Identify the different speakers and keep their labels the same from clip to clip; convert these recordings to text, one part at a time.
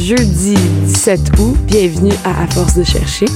Speaker 1: jeudi 17 août. Bienvenue à À Force de chercher.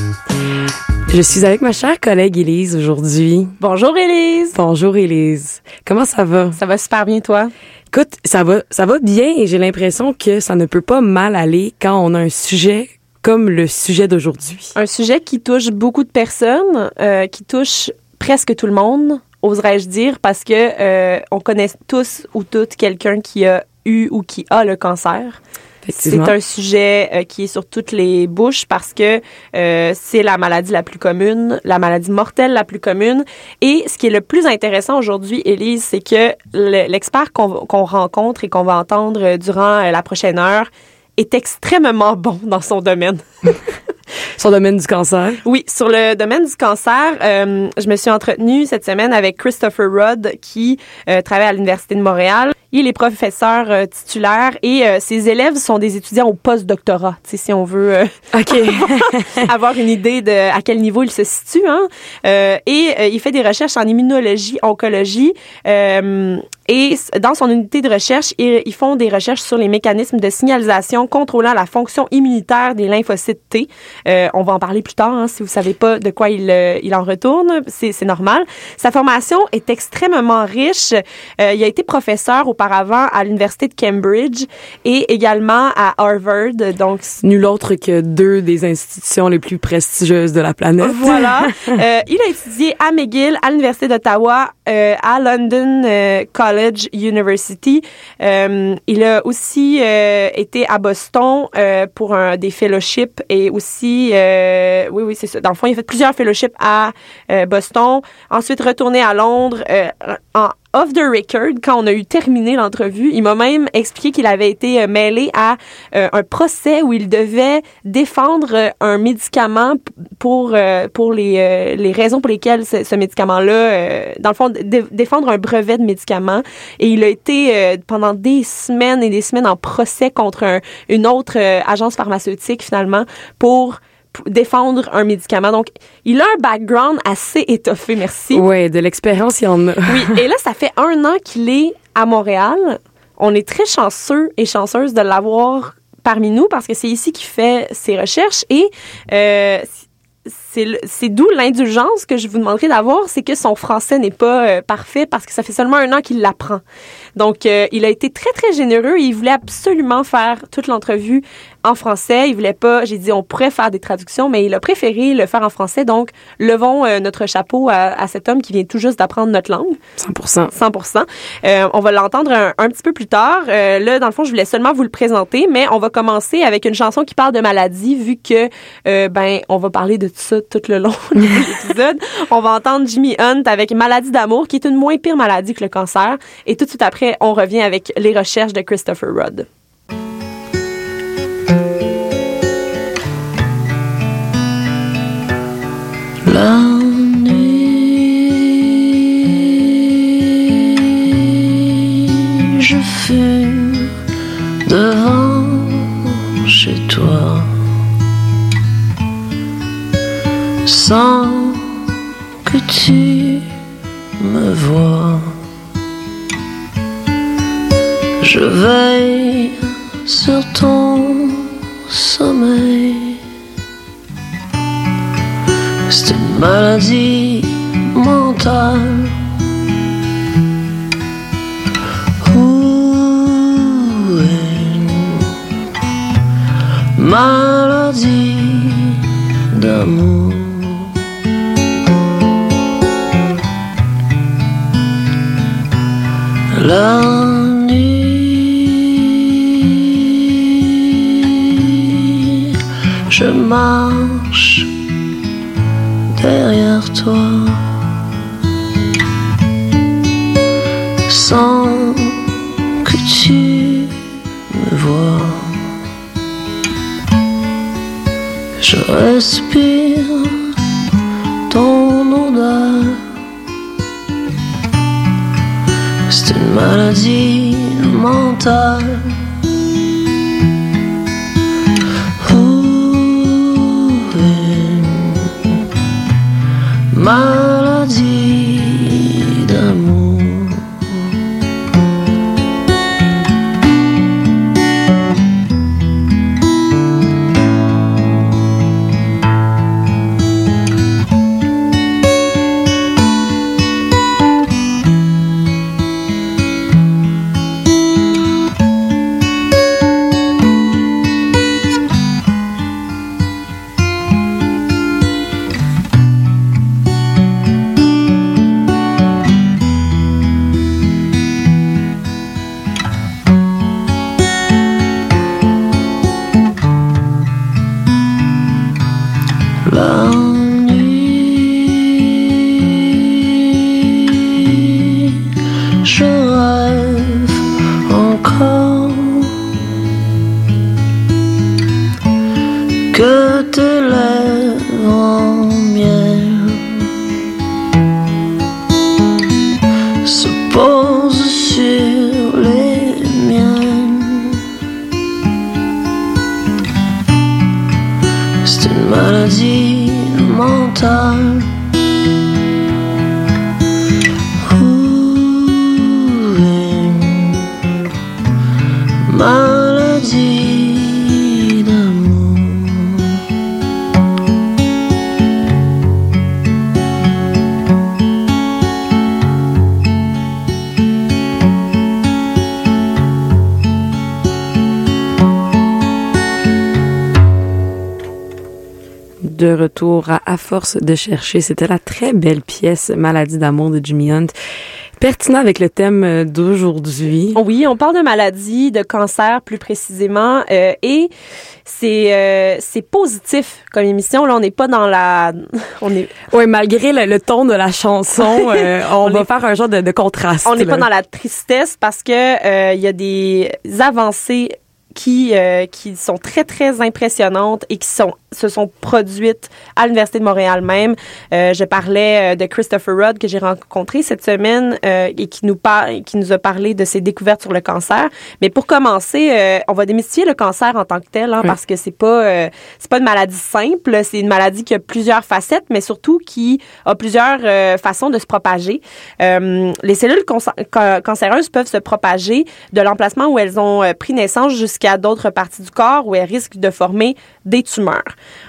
Speaker 1: Je suis avec ma chère collègue Élise aujourd'hui.
Speaker 2: Bonjour Élise.
Speaker 1: Bonjour Élise. Comment ça va?
Speaker 2: Ça va super bien toi?
Speaker 1: Écoute, ça va, ça va bien et j'ai l'impression que ça ne peut pas mal aller quand on a un sujet comme le sujet d'aujourd'hui.
Speaker 2: Un sujet qui touche beaucoup de personnes, euh, qui touche presque tout le monde, oserais-je dire, parce que euh, on connaît tous ou toutes quelqu'un qui a eu ou qui a le cancer. C'est un sujet euh, qui est sur toutes les bouches parce que euh, c'est la maladie la plus commune, la maladie mortelle la plus commune. Et ce qui est le plus intéressant aujourd'hui, Élise, c'est que l'expert qu'on rencontre et qu'on va entendre durant la prochaine heure est extrêmement bon dans son domaine.
Speaker 1: Sur le domaine du cancer?
Speaker 2: Oui, sur le domaine du cancer, euh, je me suis entretenue cette semaine avec Christopher Rudd qui euh, travaille à l'Université de Montréal. Il est professeur euh, titulaire et euh, ses élèves sont des étudiants au post-doctorat, si on veut avoir une idée de à quel niveau il se situe. Hein? et il fait des recherches en immunologie, oncologie. et dans son unité de recherche, ils, ils, font des recherches sur les mécanismes de signalisation contrôlant la fonction immunitaire des lymphocytes T. Euh, on va en parler plus tard. Hein, si vous savez pas de quoi il, euh, il en retourne, c'est normal. Sa formation est extrêmement riche. Euh, il a été professeur auparavant à l'université de Cambridge et également à Harvard. Donc
Speaker 1: nul autre que deux des institutions les plus prestigieuses de la planète.
Speaker 2: Voilà. il a étudié à McGill, à l'université d'Ottawa, à London College University. il a aussi été à Boston pour un, des fellowships et aussi, euh, oui, oui, c'est ça. Dans le fond, il a fait plusieurs fellowships à euh, Boston. Ensuite, retourné à Londres euh, en off the record, quand on a eu terminé l'entrevue, il m'a même expliqué qu'il avait été euh, mêlé à euh, un procès où il devait défendre euh, un médicament pour pour les, les raisons pour lesquelles ce, médicament-là, dans le fond, défendre un brevet de médicament. Et il a été pendant des semaines et des semaines en procès contre une autre agence pharmaceutique finalement pour défendre un médicament. Donc, il a un background assez étoffé, merci.
Speaker 1: Oui, de l'expérience, il y en a.
Speaker 2: oui, et là, ça fait un an qu'il est à Montréal. On est très chanceux et chanceuses de l'avoir parmi nous parce que c'est ici qu'il fait ses recherches et euh, c'est d'où l'indulgence que je vous demanderai d'avoir, c'est que son français n'est pas euh, parfait parce que ça fait seulement un an qu'il l'apprend. Donc, euh, il a été très, très généreux et il voulait absolument faire toute l'entrevue en français. Il voulait pas, j'ai dit, on pourrait faire des traductions, mais il a préféré le faire en français. Donc, levons euh, notre chapeau à, cet homme qui vient tout juste d'apprendre notre langue.
Speaker 1: 100%
Speaker 2: 100% euh, On va l'entendre un, petit peu plus tard. Là, dans le fond, je voulais seulement vous le présenter, mais on va commencer avec une chanson qui parle de maladie, vu que, ben, on va parler de tout ça tout le long de l'épisode. on va entendre Jimmy Hunt avec Maladie d'amour, qui est une moins pire maladie que le cancer. Et tout de suite après, on revient avec les recherches de Christopher Rudd.
Speaker 3: Je fume sans que tu me vois. Je veille sur ton sommeil. C'est une maladie mentale. Maladie d'amour. Je marche derrière toi. Sans que tu me vois. Je respire une maladie mentale. maladie
Speaker 1: retour à À force de chercher, c'était la très belle pièce Maladie d'amour de Jimmy Hunt. Pertinent avec le thème euh, d'aujourd'hui.
Speaker 2: Oui, on parle de maladie, de cancer plus précisément, euh, et c'est euh, c'est positif comme émission. Là, on n'est pas dans la, on est,
Speaker 1: Oui, malgré le, le ton de la chanson, euh, on,
Speaker 2: On
Speaker 1: va
Speaker 2: est-
Speaker 1: faire un genre de, de contraste.
Speaker 2: on n'est pas dans la tristesse parce que il y a des avancées qui euh, qui sont très très impressionnantes et qui sont se sont produites à l'université de Montréal même. Euh, je parlais euh, de Christopher Rudd que j'ai rencontré cette semaine euh, et qui nous parle qui nous a parlé de ses découvertes sur le cancer. Mais pour commencer, euh, on va démystifier le cancer en tant que tel hein,
Speaker 1: Oui.
Speaker 2: parce que c'est pas euh, c'est pas une maladie simple, c'est une maladie qui a plusieurs facettes mais surtout qui a plusieurs façons de se propager. Euh, les cellules cancéreuses peuvent se propager de l'emplacement où elles ont pris naissance jusqu'à d'autres parties du corps où elles risquent de former des tumeurs.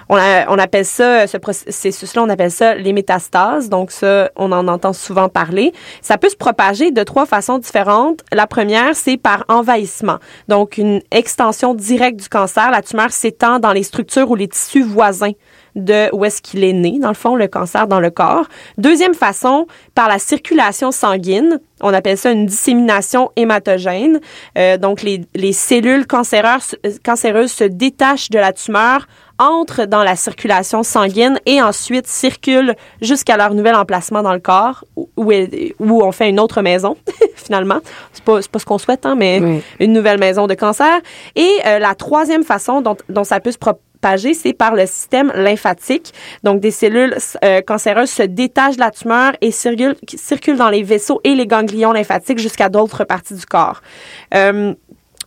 Speaker 2: On, a- on appelle ça, ce processus-là, on appelle ça les métastases. Donc ça, on en entend souvent parler. Ça peut se propager de trois façons différentes. La première, c'est par envahissement. Donc une extension directe du cancer. La tumeur s'étend dans les structures ou les tissus voisins de où est-ce qu'il est né, dans le fond, le cancer dans le corps. Deuxième façon, par la circulation sanguine. On appelle ça une dissémination hématogène. Euh, donc, les, les cellules cancéreuses, cancéreuses se détachent de la tumeur, entrent dans la circulation sanguine et ensuite circulent jusqu'à leur nouvel emplacement dans le corps où, où, on fait une autre maison, finalement. C'est pas, pas ce qu'on souhaite, hein, mais
Speaker 1: Oui.
Speaker 2: une nouvelle maison de cancer. Et euh, la troisième façon dont, dont ça peut se propager, c'est par le système lymphatique. Donc, des cellules euh, cancéreuses se détachent de la tumeur et circulent, circulent dans les vaisseaux et les ganglions lymphatiques jusqu'à d'autres parties du corps. Euh,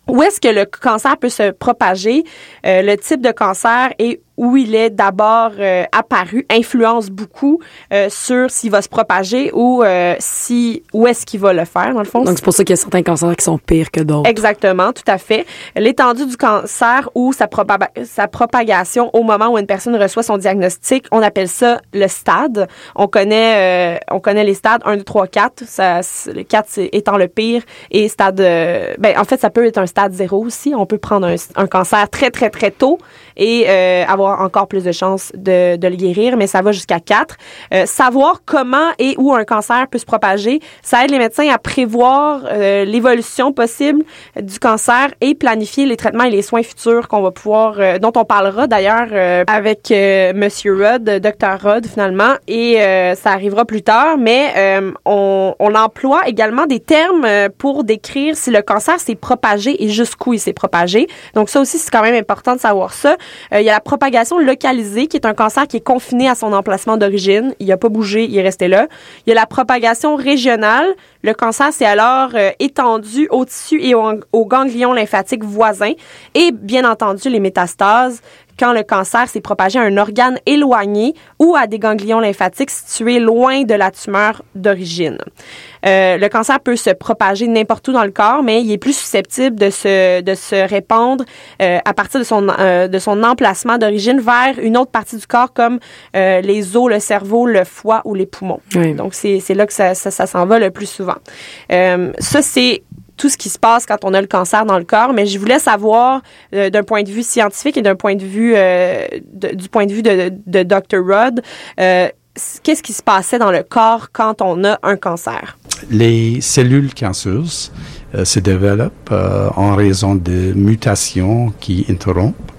Speaker 2: où est-ce que le cancer peut se propager? Euh, le type de cancer et où il est d'abord euh, apparu influence beaucoup euh, sur s'il va se propager ou euh, si où est-ce qu'il va le faire dans le fond.
Speaker 1: Donc, c'est pour ça qu'il y a certains cancers qui sont pires que d'autres.
Speaker 2: Exactement, tout à fait. L'étendue du cancer ou sa, propa- sa propagation au moment où une personne reçoit son diagnostic, on appelle ça le stade. On connaît, euh, on connaît les stades 1, 2, 3, 4. Ça, le 4 c'est- étant le pire et stade... euh, ben, en fait, ça peut être un stade 0 aussi. On peut prendre un, un cancer très, très, très tôt et euh, avoir encore plus de chances de, de le guérir, mais ça va jusqu'à 4. Euh, savoir comment et où un cancer peut se propager, ça aide les médecins à prévoir euh, l'évolution possible du cancer et planifier les traitements et les soins futurs qu'on va pouvoir, euh, dont on parlera d'ailleurs euh, avec euh, Monsieur Rudd, Dr Rudd finalement, et euh, ça arrivera plus tard, mais on, on emploie également des termes pour décrire si le cancer s'est propagé et jusqu'où il s'est propagé. Donc ça aussi, c'est quand même important de savoir ça. Il y a la propagation localisée, qui est un cancer qui est confiné à son emplacement d'origine. Il n'a pas bougé, il est resté là. Il y a la propagation régionale. Le cancer s'est alors euh, étendu au tissu et au- aux ganglions lymphatiques voisins. Et bien entendu, les métastases, quand le cancer s'est propagé à un organe éloigné ou à des ganglions lymphatiques situés loin de la tumeur d'origine. Euh, le cancer peut se propager n'importe où dans le corps, mais il est plus susceptible de se, de se répandre euh, à partir de son, euh, de son emplacement d'origine vers une autre partie du corps comme euh, les os, le cerveau, le foie ou les poumons.
Speaker 1: Oui.
Speaker 2: Donc, c'est c'est là que ça, ça, ça s'en va le plus souvent. Euh, ça, c'est tout ce qui se passe quand on a le cancer dans le corps, mais je voulais savoir euh, d'un point de vue scientifique et d'un point de vue euh, de- du point de vue de, de Dr. Rudd, euh, qu'est-ce qui se passait dans le corps quand on a un cancer?
Speaker 4: Les cellules cancéreuses euh, se développent euh, en raison de mutations qui interrompent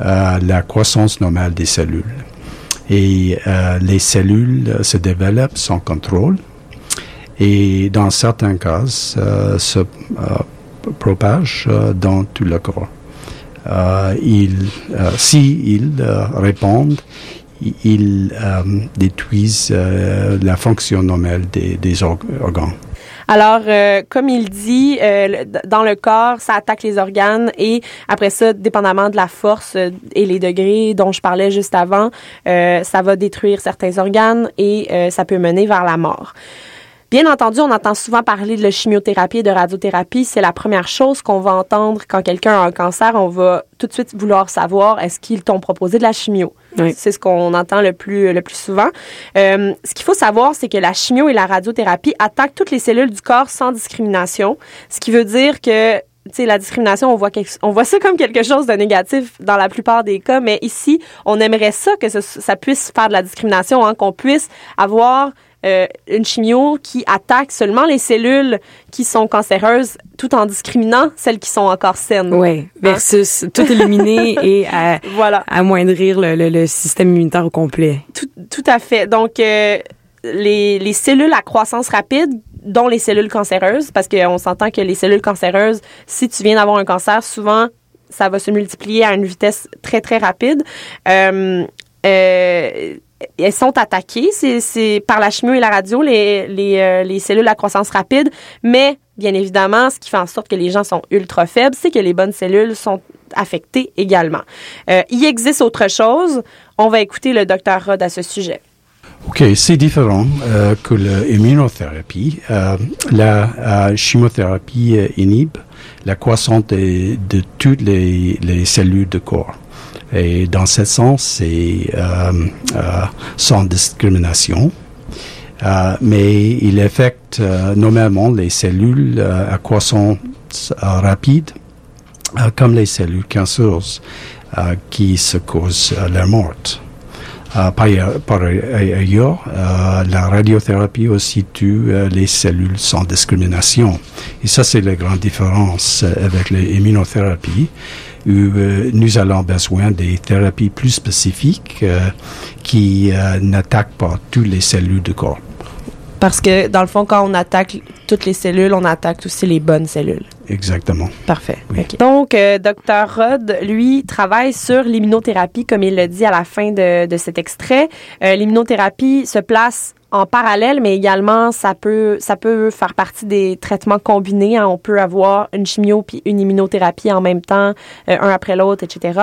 Speaker 4: euh, la croissance normale des cellules. Et les cellules se développent sans contrôle et dans certains cas se propagent dans tout le corps. Euh, ils, si ils euh, répondent, ils euh, détruisent euh, la fonction normale des, des org- organes.
Speaker 2: Alors, euh, comme il dit, dans le corps, ça attaque les organes et après ça, dépendamment de la force et les degrés dont je parlais juste avant, ça va détruire certains organes et ça peut mener vers la mort. Bien entendu, on entend souvent parler de la chimiothérapie et de radiothérapie. C'est la première chose qu'on va entendre quand quelqu'un a un cancer. On va tout de suite vouloir savoir est-ce qu'ils t'ont proposé de la chimio? C'est ce qu'on entend le plus, le plus souvent. Euh, ce qu'il faut savoir, c'est que la chimio et la radiothérapie attaquent toutes les cellules du corps sans discrimination. Ce qui veut dire que tu sais, la discrimination, on voit, quelque- voit ça comme quelque chose de négatif dans la plupart des cas, mais ici, on aimerait ça que ça puisse faire de la discrimination, hein, qu'on puisse avoir euh, une chimio qui attaque seulement les cellules qui sont cancéreuses, tout en discriminant celles qui sont encore saines.
Speaker 1: Ouais. Versus tout éliminer et à-
Speaker 2: Voilà.
Speaker 1: amoindrir le, le- le système immunitaire au complet.
Speaker 2: Tout, tout à fait. Donc, euh, les, les cellules à croissance rapide, dont les cellules cancéreuses, parce qu'on s'entend que les cellules cancéreuses, si tu viens d'avoir un cancer, souvent, ça va se multiplier à une vitesse très, très rapide. Euh, euh, elles sont attaquées, c'est, par la chimio et la radio, les, euh, les cellules à croissance rapide, mais bien évidemment, ce qui fait en sorte que les gens sont ultra faibles, c'est que les bonnes cellules sont affectées également. Euh, il existe autre chose. On va écouter le docteur Rod à ce sujet.
Speaker 4: OK, c'est différent euh, que l'immunothérapie. La chimiothérapie inhibe la croissance de, toutes les cellules du corps. Et dans ce sens, c'est euh, euh, sans discrimination. Euh, mais il affecte euh, normalement les cellules euh, à croissance euh, rapide, comme les cellules cancéreuses qui se causent la mort. Par, par ailleurs, la radiothérapie aussi tue les cellules sans discrimination. Et ça, c'est la grande différence avec l'immunothérapie, nous avons besoin des thérapies plus spécifiques euh, qui euh, n'attaquent pas toutes les cellules du corps.
Speaker 2: Parce que, dans le fond, quand on attaque toutes les cellules, on attaque aussi les bonnes cellules.
Speaker 4: Exactement.
Speaker 2: Parfait.
Speaker 4: Oui.
Speaker 2: Donc, euh, Dr. Rod, lui, travaille sur l'immunothérapie, comme il le dit à la fin de, de cet extrait. Euh, l'immunothérapie se place en parallèle, mais également, ça peut, ça peut faire partie des traitements combinés. hein. On peut avoir une chimio puis une immunothérapie en même temps, euh, un après l'autre, etc.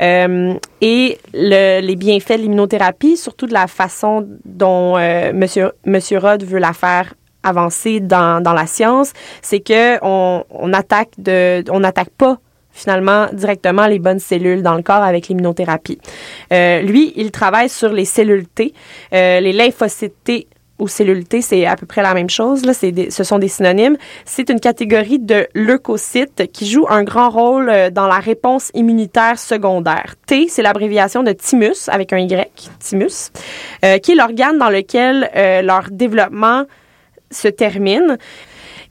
Speaker 2: Euh, et le- les bienfaits de l'immunothérapie, surtout de la façon dont euh, Monsieur, Monsieur Rod veut la faire avancer dans, dans la science, c'est que on, on attaque de, on n'attaque pas finalement directement les bonnes cellules dans le corps avec l'immunothérapie. Euh, lui, il travaille sur les cellules T, Euh, les lymphocytes T ou cellules T, c'est à peu près la même chose. Là, des- ce sont des synonymes. C'est une catégorie de leucocytes qui joue un grand rôle euh, dans la réponse immunitaire secondaire. T, c'est l'abréviation de thymus avec un Y, thymus, euh, qui est l'organe dans lequel euh, leur développement se termine.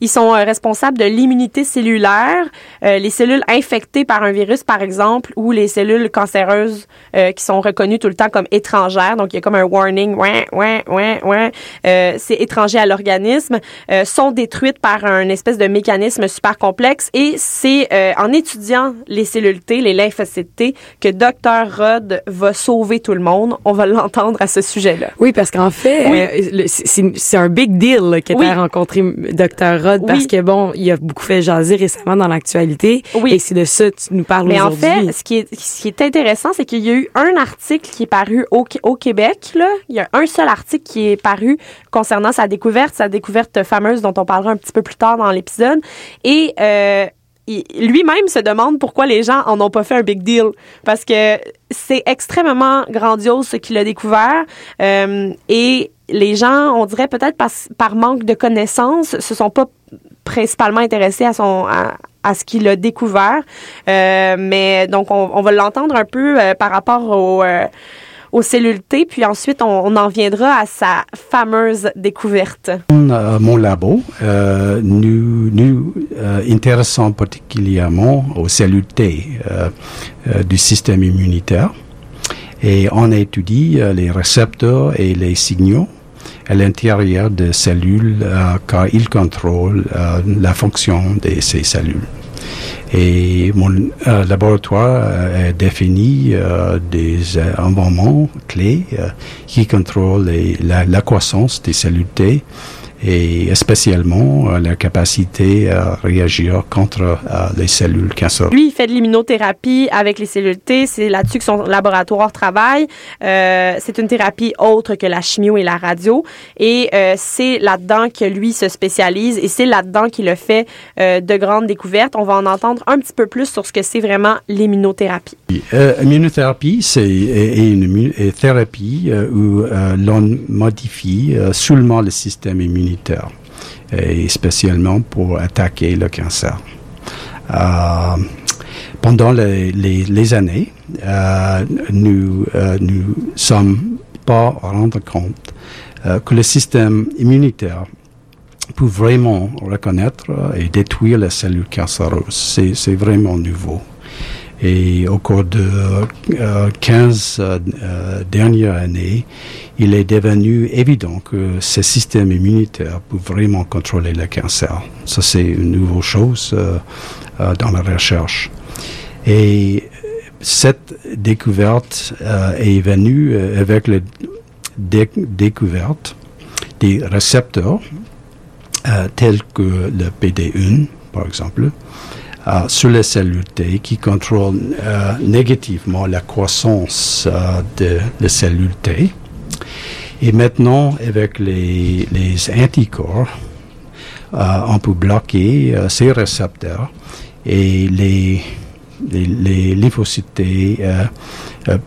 Speaker 2: Ils sont euh, responsables de l'immunité cellulaire, euh, les cellules infectées par un virus, par exemple, ou les cellules cancéreuses euh, qui sont reconnues tout le temps comme étrangères. Donc, il y a comme un warning, ouais, ouais, ouais, ouais, euh, c'est étranger à l'organisme, euh, sont détruites par un espèce de mécanisme super complexe. Et c'est euh, en étudiant les cellules T, les lymphocytes T, que Dr. Rod va sauver tout le monde. On va l'entendre à ce sujet-là.
Speaker 1: Oui, parce qu'en fait,
Speaker 2: Oui.
Speaker 1: c'est- un big deal là, que
Speaker 2: Oui.
Speaker 1: tu as rencontré Dr. Rod parce
Speaker 2: Oui.
Speaker 1: que, bon, il a beaucoup fait jaser récemment dans l'actualité.
Speaker 2: Oui.
Speaker 1: Et c'est de ça que tu nous parles
Speaker 2: Mais en
Speaker 1: aujourd'hui.
Speaker 2: fait, ce qui est, ce qui est intéressant, c'est qu'il y a eu un article qui est paru au, au Québec. Là. Il y a un seul article qui est paru concernant sa découverte, sa découverte fameuse dont on parlera un petit peu plus tard dans l'épisode. Et euh, lui-même se demande pourquoi les gens en ont pas fait un big deal. Parce que c'est extrêmement grandiose ce qu'il a découvert. Euh, et les gens, on dirait peut-être par, manque de connaissances, se sont pas principalement intéressés à ce qu'il a découvert. Euh, mais donc on, va l'entendre un peu euh, par rapport euh, aux cellules T, puis ensuite on, en viendra à sa fameuse découverte.
Speaker 4: Mon labo, nous nous intéressons particulièrement aux cellules T du système immunitaire et on étudie euh, les récepteurs et les signaux à l'intérieur des cellules euh, car ils contrôlent euh, la fonction de ces cellules. Et mon euh, laboratoire a défini des environnements clés qui contrôlent la croissance des cellules T et spécialement euh, la capacité à réagir contre euh, les cellules cancéreuses.
Speaker 2: Lui, il fait de l'immunothérapie avec les cellules T. C'est là-dessus que son laboratoire travaille. Euh, c'est une thérapie autre que la chimio et la radio. Et euh, c'est là-dedans que lui se spécialise et c'est là-dedans qu'il a fait euh, de grandes découvertes. On va en entendre un petit peu plus sur ce que c'est vraiment l'immunothérapie.
Speaker 4: Euh, immunothérapie, c'est est- est une thérapie euh, où euh, l'on modifie euh, seulement le système immunitaire, et spécialement pour attaquer le cancer. Pendant les, années, nous nous sommes pas rendre compte que le système immunitaire peut vraiment reconnaître et détruire les cellules cancéreuses. C'est vraiment nouveau. Et au cours de euh, 15 euh, euh, dernières années, il est devenu évident que ce système immunitaire peut vraiment contrôler le cancer. Ça, c'est une nouvelle chose euh, euh, dans la recherche. Et cette découverte euh, est venue euh, avec la dé- découverte des récepteurs euh, tels que le PD1, par exemple, euh, sur les cellules T qui contrôlent euh, négativement la croissance euh, de les cellules T. Et maintenant, avec les, les anticorps, euh, on peut bloquer euh, ces récepteurs et les, les, les lymphocytes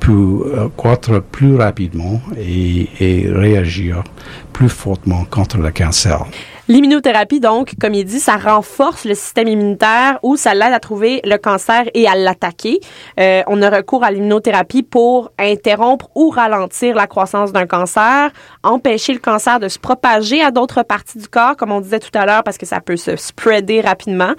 Speaker 4: peuvent croître plus rapidement et, et réagir plus fortement contre le cancer.
Speaker 2: L'immunothérapie, donc, comme il dit, ça renforce le système immunitaire ou ça l'aide à trouver le cancer et à l'attaquer. Euh, on a recours à l'immunothérapie pour interrompre ou ralentir la croissance d'un cancer, empêcher le cancer de se propager à d'autres parties du corps, comme on disait tout à l'heure, parce que ça peut se spreader rapidement.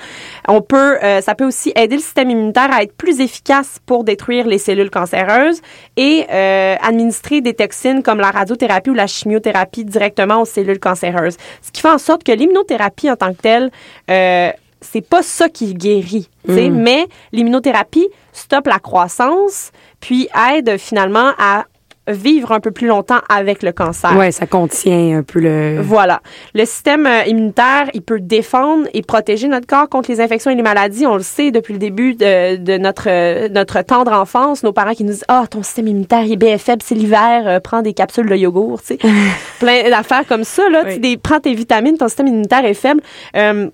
Speaker 2: On peut, euh, ça peut aussi aider le système immunitaire à être plus efficace pour détruire les cellules cancéreuses et euh, administrer des toxines comme la radiothérapie ou la chimiothérapie directement aux cellules cancéreuses. Ce qui fait en sorte que l'immunothérapie en tant que telle, euh, c'est pas ça qui guérit, sais, mais l'immunothérapie stoppe la croissance puis aide finalement à vivre un peu plus longtemps avec le cancer.
Speaker 1: Ouais, ça contient un peu le.
Speaker 2: Voilà. Le système euh, immunitaire, il peut défendre et protéger notre corps contre les infections et les maladies. On le sait depuis le début de, de notre euh, notre tendre enfance. Nos parents qui nous disent ah ton système immunitaire il est bien faible, c'est l'hiver, euh, prends des capsules de yogourt, tu sais, plein d'affaires comme ça là.
Speaker 1: Oui.
Speaker 2: des- prends tes vitamines, ton système immunitaire est faible. Euh,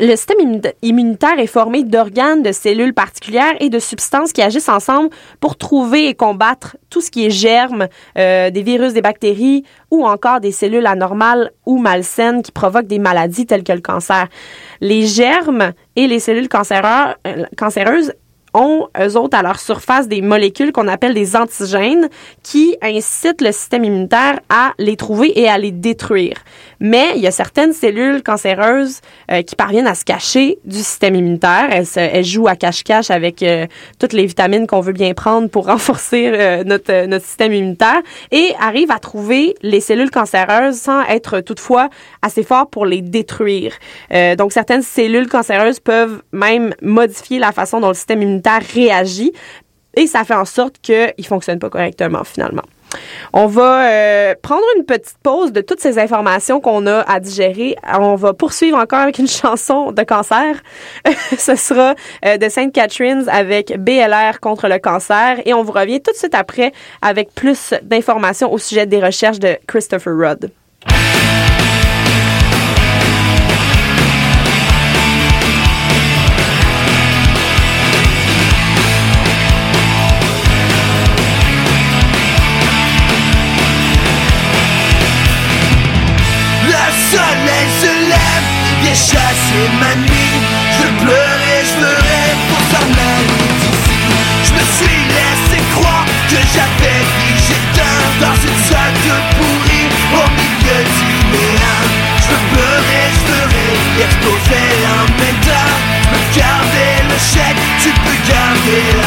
Speaker 2: le système immu- immunitaire est formé d'organes, de cellules particulières et de substances qui agissent ensemble pour trouver et combattre tout ce qui est germes, euh, des virus, des bactéries ou encore des cellules anormales ou malsaines qui provoquent des maladies telles que le cancer. Les germes et les cellules euh, cancéreuses ont, eux autres, à leur surface des molécules qu'on appelle des antigènes qui incitent le système immunitaire à les trouver et à les détruire. Mais il y a certaines cellules cancéreuses euh, qui parviennent à se cacher du système immunitaire. Elles, se- elles jouent à cache-cache avec euh, toutes les vitamines qu'on veut bien prendre pour renforcer euh, notre, euh, notre système immunitaire et arrivent à trouver les cellules cancéreuses sans être toutefois assez fort pour les détruire. Euh, donc, certaines cellules cancéreuses peuvent même modifier la façon dont le système immunitaire réagit et ça fait en sorte qu'il ne fonctionne pas correctement finalement. On va euh, prendre une petite pause de toutes ces informations qu'on a à digérer. On va poursuivre encore avec une chanson de cancer. Ce sera euh, de Sainte Catherine avec BLR contre le cancer. Et on vous revient tout de suite après avec plus d'informations au sujet des recherches de Christopher Rudd.
Speaker 5: Chasser ma nuit. Je pleurais, je pleurais pour s'en aller d'ici. Je me suis laissé croire que j'avais figé d'un dans une salle de pourri au milieu du néant. Je pleurais, je pleurais, explosais en même temps. Peux garder le chèque, tu peux garder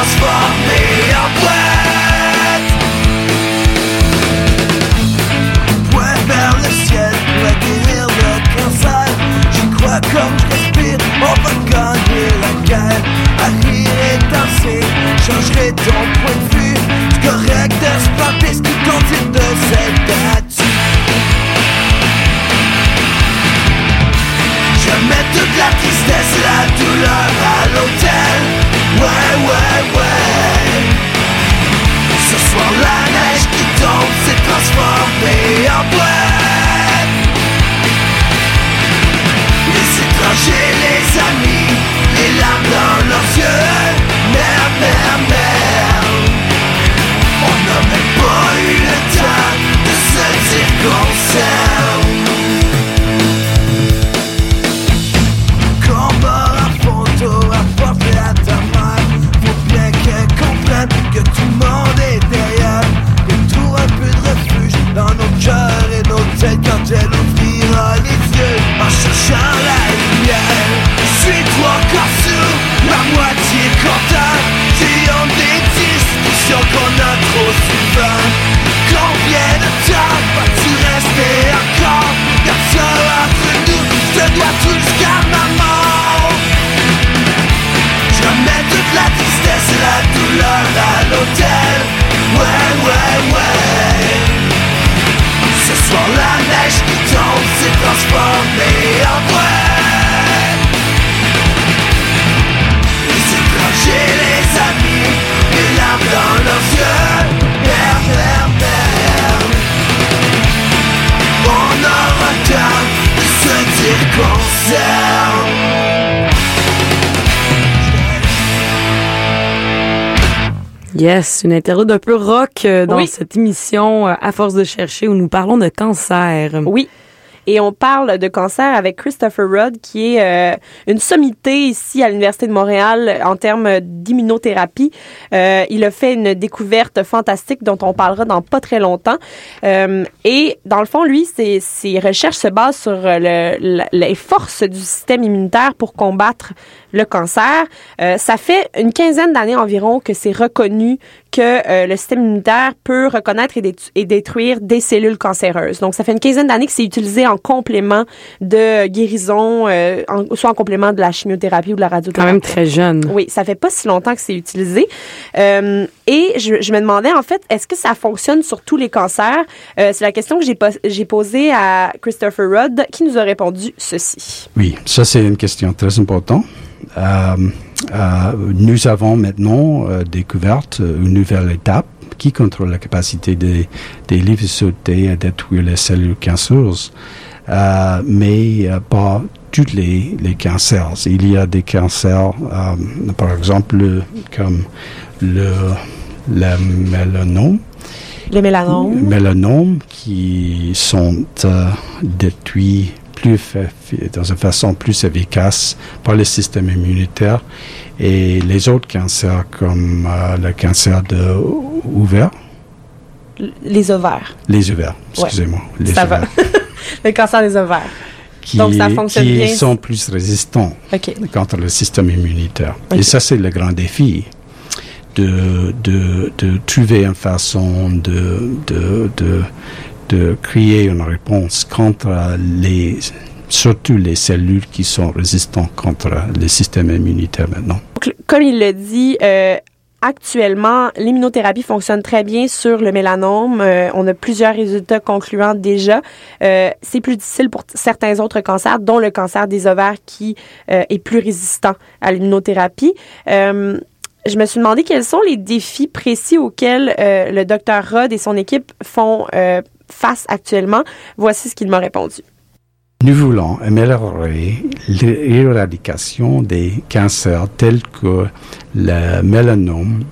Speaker 5: transformer en boîte. Point vers le ciel pour guérir le cancer. J'y crois comme je respire, on va gagner la guerre. À rire et danser, changerai ton point de vue. C'est correct de ce qui de cette attitude Je mets toute la tristesse et la douleur à Yeah.
Speaker 1: Yes, une interlude un peu rock euh, dans
Speaker 2: Oui.
Speaker 1: cette émission euh, À force de chercher où nous parlons de cancer.
Speaker 2: Oui. Et on parle de cancer avec Christopher Rudd, qui est euh, une sommité ici à l'Université de Montréal en termes d'immunothérapie. Euh, il a fait une découverte fantastique dont on parlera dans pas très longtemps. Euh, et dans le fond, lui, ses, ses recherches se basent sur le, les forces du système immunitaire pour combattre le cancer. Euh, ça fait une quinzaine d'années environ que c'est reconnu que euh, le système immunitaire peut reconnaître et, détruire des cellules cancéreuses. Donc, ça fait une quinzaine d'années que c'est utilisé en complément de guérison, euh, en- soit en complément de la chimiothérapie ou de la
Speaker 1: Quand
Speaker 2: radiothérapie.
Speaker 1: même très jeune.
Speaker 2: Oui, ça fait pas si longtemps que c'est utilisé. Euh, et je, je me demandais, en fait, est-ce que ça fonctionne sur tous les cancers? Euh, c'est la question que j'ai pos- j'ai posée à Christopher Rudd, qui nous a répondu ceci.
Speaker 4: Oui, ça c'est une question très importante. Euh, euh, nous avons maintenant euh, découvert une nouvelle étape qui contrôle la capacité des, des lymphocytes à détruire les cellules cancéreuses, euh, mais euh, pas tous les, les cancers. Il y a des cancers, euh, par exemple, le- comme le, le mélanome,
Speaker 2: Le mélanome.
Speaker 4: mélanomes qui sont détruits plus dans une façon plus efficace par le système immunitaire et les autres cancers comme euh, le cancer de ouvert,
Speaker 2: Les ovaires.
Speaker 4: les ovaires, excusez-moi, les
Speaker 2: Ça va.
Speaker 4: ovaires,
Speaker 2: Le cancer des ovaires.
Speaker 4: qui,
Speaker 2: Donc, ça fonctionne
Speaker 4: qui
Speaker 2: bien.
Speaker 4: sont plus résistants contre le système immunitaire. Et ça, c'est le grand défi de, de, de trouver une façon de, de, de, de créer une réponse contre les, surtout les cellules qui sont résistantes contre le système immunitaire maintenant.
Speaker 2: Comme il le dit, euh, actuellement, l'immunothérapie fonctionne très bien sur le mélanome. Euh, on a plusieurs résultats concluants déjà. Euh, c'est plus difficile pour certains autres cancers, dont le cancer des ovaires qui est plus résistant à l'immunothérapie. Je me suis demandé quels sont les défis précis auxquels le docteur Rudd et son équipe font face actuellement. Voici ce qu'il m'a répondu.
Speaker 4: Nous voulons améliorer l'éradication des cancers tels que le mélanome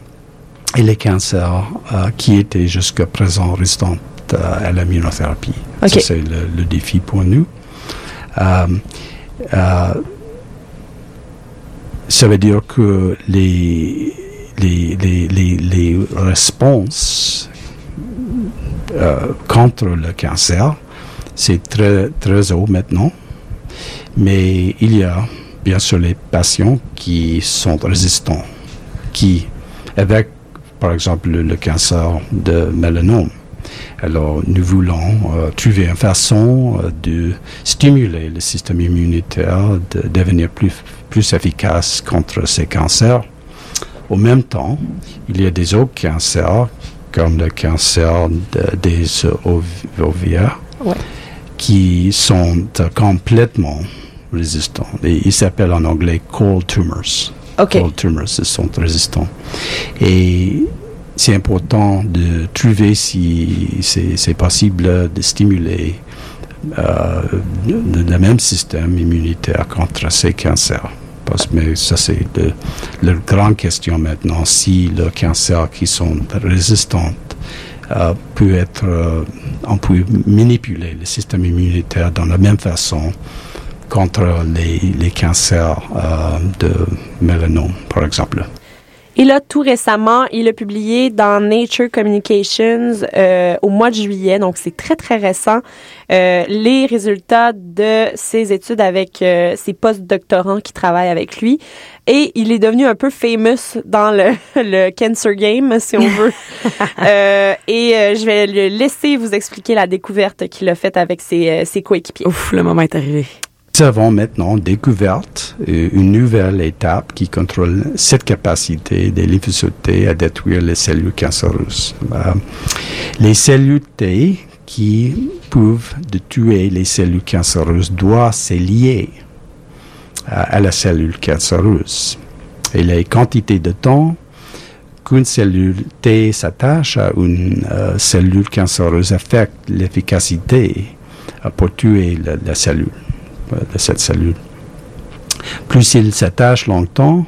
Speaker 4: et les cancers euh, qui étaient jusqu'à présent résistants euh, à l'immunothérapie.
Speaker 2: Ok.
Speaker 4: Ça, c'est le, le défi pour nous. Euh, euh, ça veut dire que les, les, les, les, les réponses contre le cancer, c'est très, très haut maintenant. Mais il y a bien sûr les patients qui sont résistants, qui, avec par exemple le, le cancer de mélanome, Alors, nous voulons euh, trouver une façon euh, de stimuler le système immunitaire, de devenir plus, plus efficace contre ces cancers. Au même temps, il y a des autres cancers, comme le cancer de- des ov- ovaires,
Speaker 2: Ouais.
Speaker 4: qui sont complètement résistants. Et ils s'appellent en anglais cold tumors. Cold tumors, ils sont résistants. Et c'est important de trouver si c'est c'est possible de stimuler euh, le, le même système immunitaire contre ces cancers. Que ça, c'est la grande question maintenant, si le cancer qui sont résistants euh, peut être, euh, on peut manipuler le système immunitaire dans la même façon contre les, les cancers euh, de mélanome, par exemple.
Speaker 2: Et là, tout récemment, il a publié dans Nature Communications euh, au mois de juillet, donc c'est très, très récent, euh, les résultats de ses études avec euh, ses post-doctorants qui travaillent avec lui. Et il est devenu un peu famous dans le, le cancer game, si on veut. Euh, et euh, je vais le laisser vous expliquer la découverte qu'il a faite avec ses, euh, ses coéquipiers.
Speaker 1: Ouf, le moment est arrivé.
Speaker 4: Nous avons maintenant découvert euh, une nouvelle étape qui contrôle cette capacité des lymphocytes à détruire les cellules cancéreuses. Euh, les cellules T qui peuvent tuer les cellules cancéreuses doivent se lier à, à la cellule cancéreuse. Et les quantités de temps qu'une cellule T s'attache à une euh, cellule cancéreuse affectent l'efficacité euh, pour tuer la, cellule euh, de cette cellule. Plus il s'attache longtemps,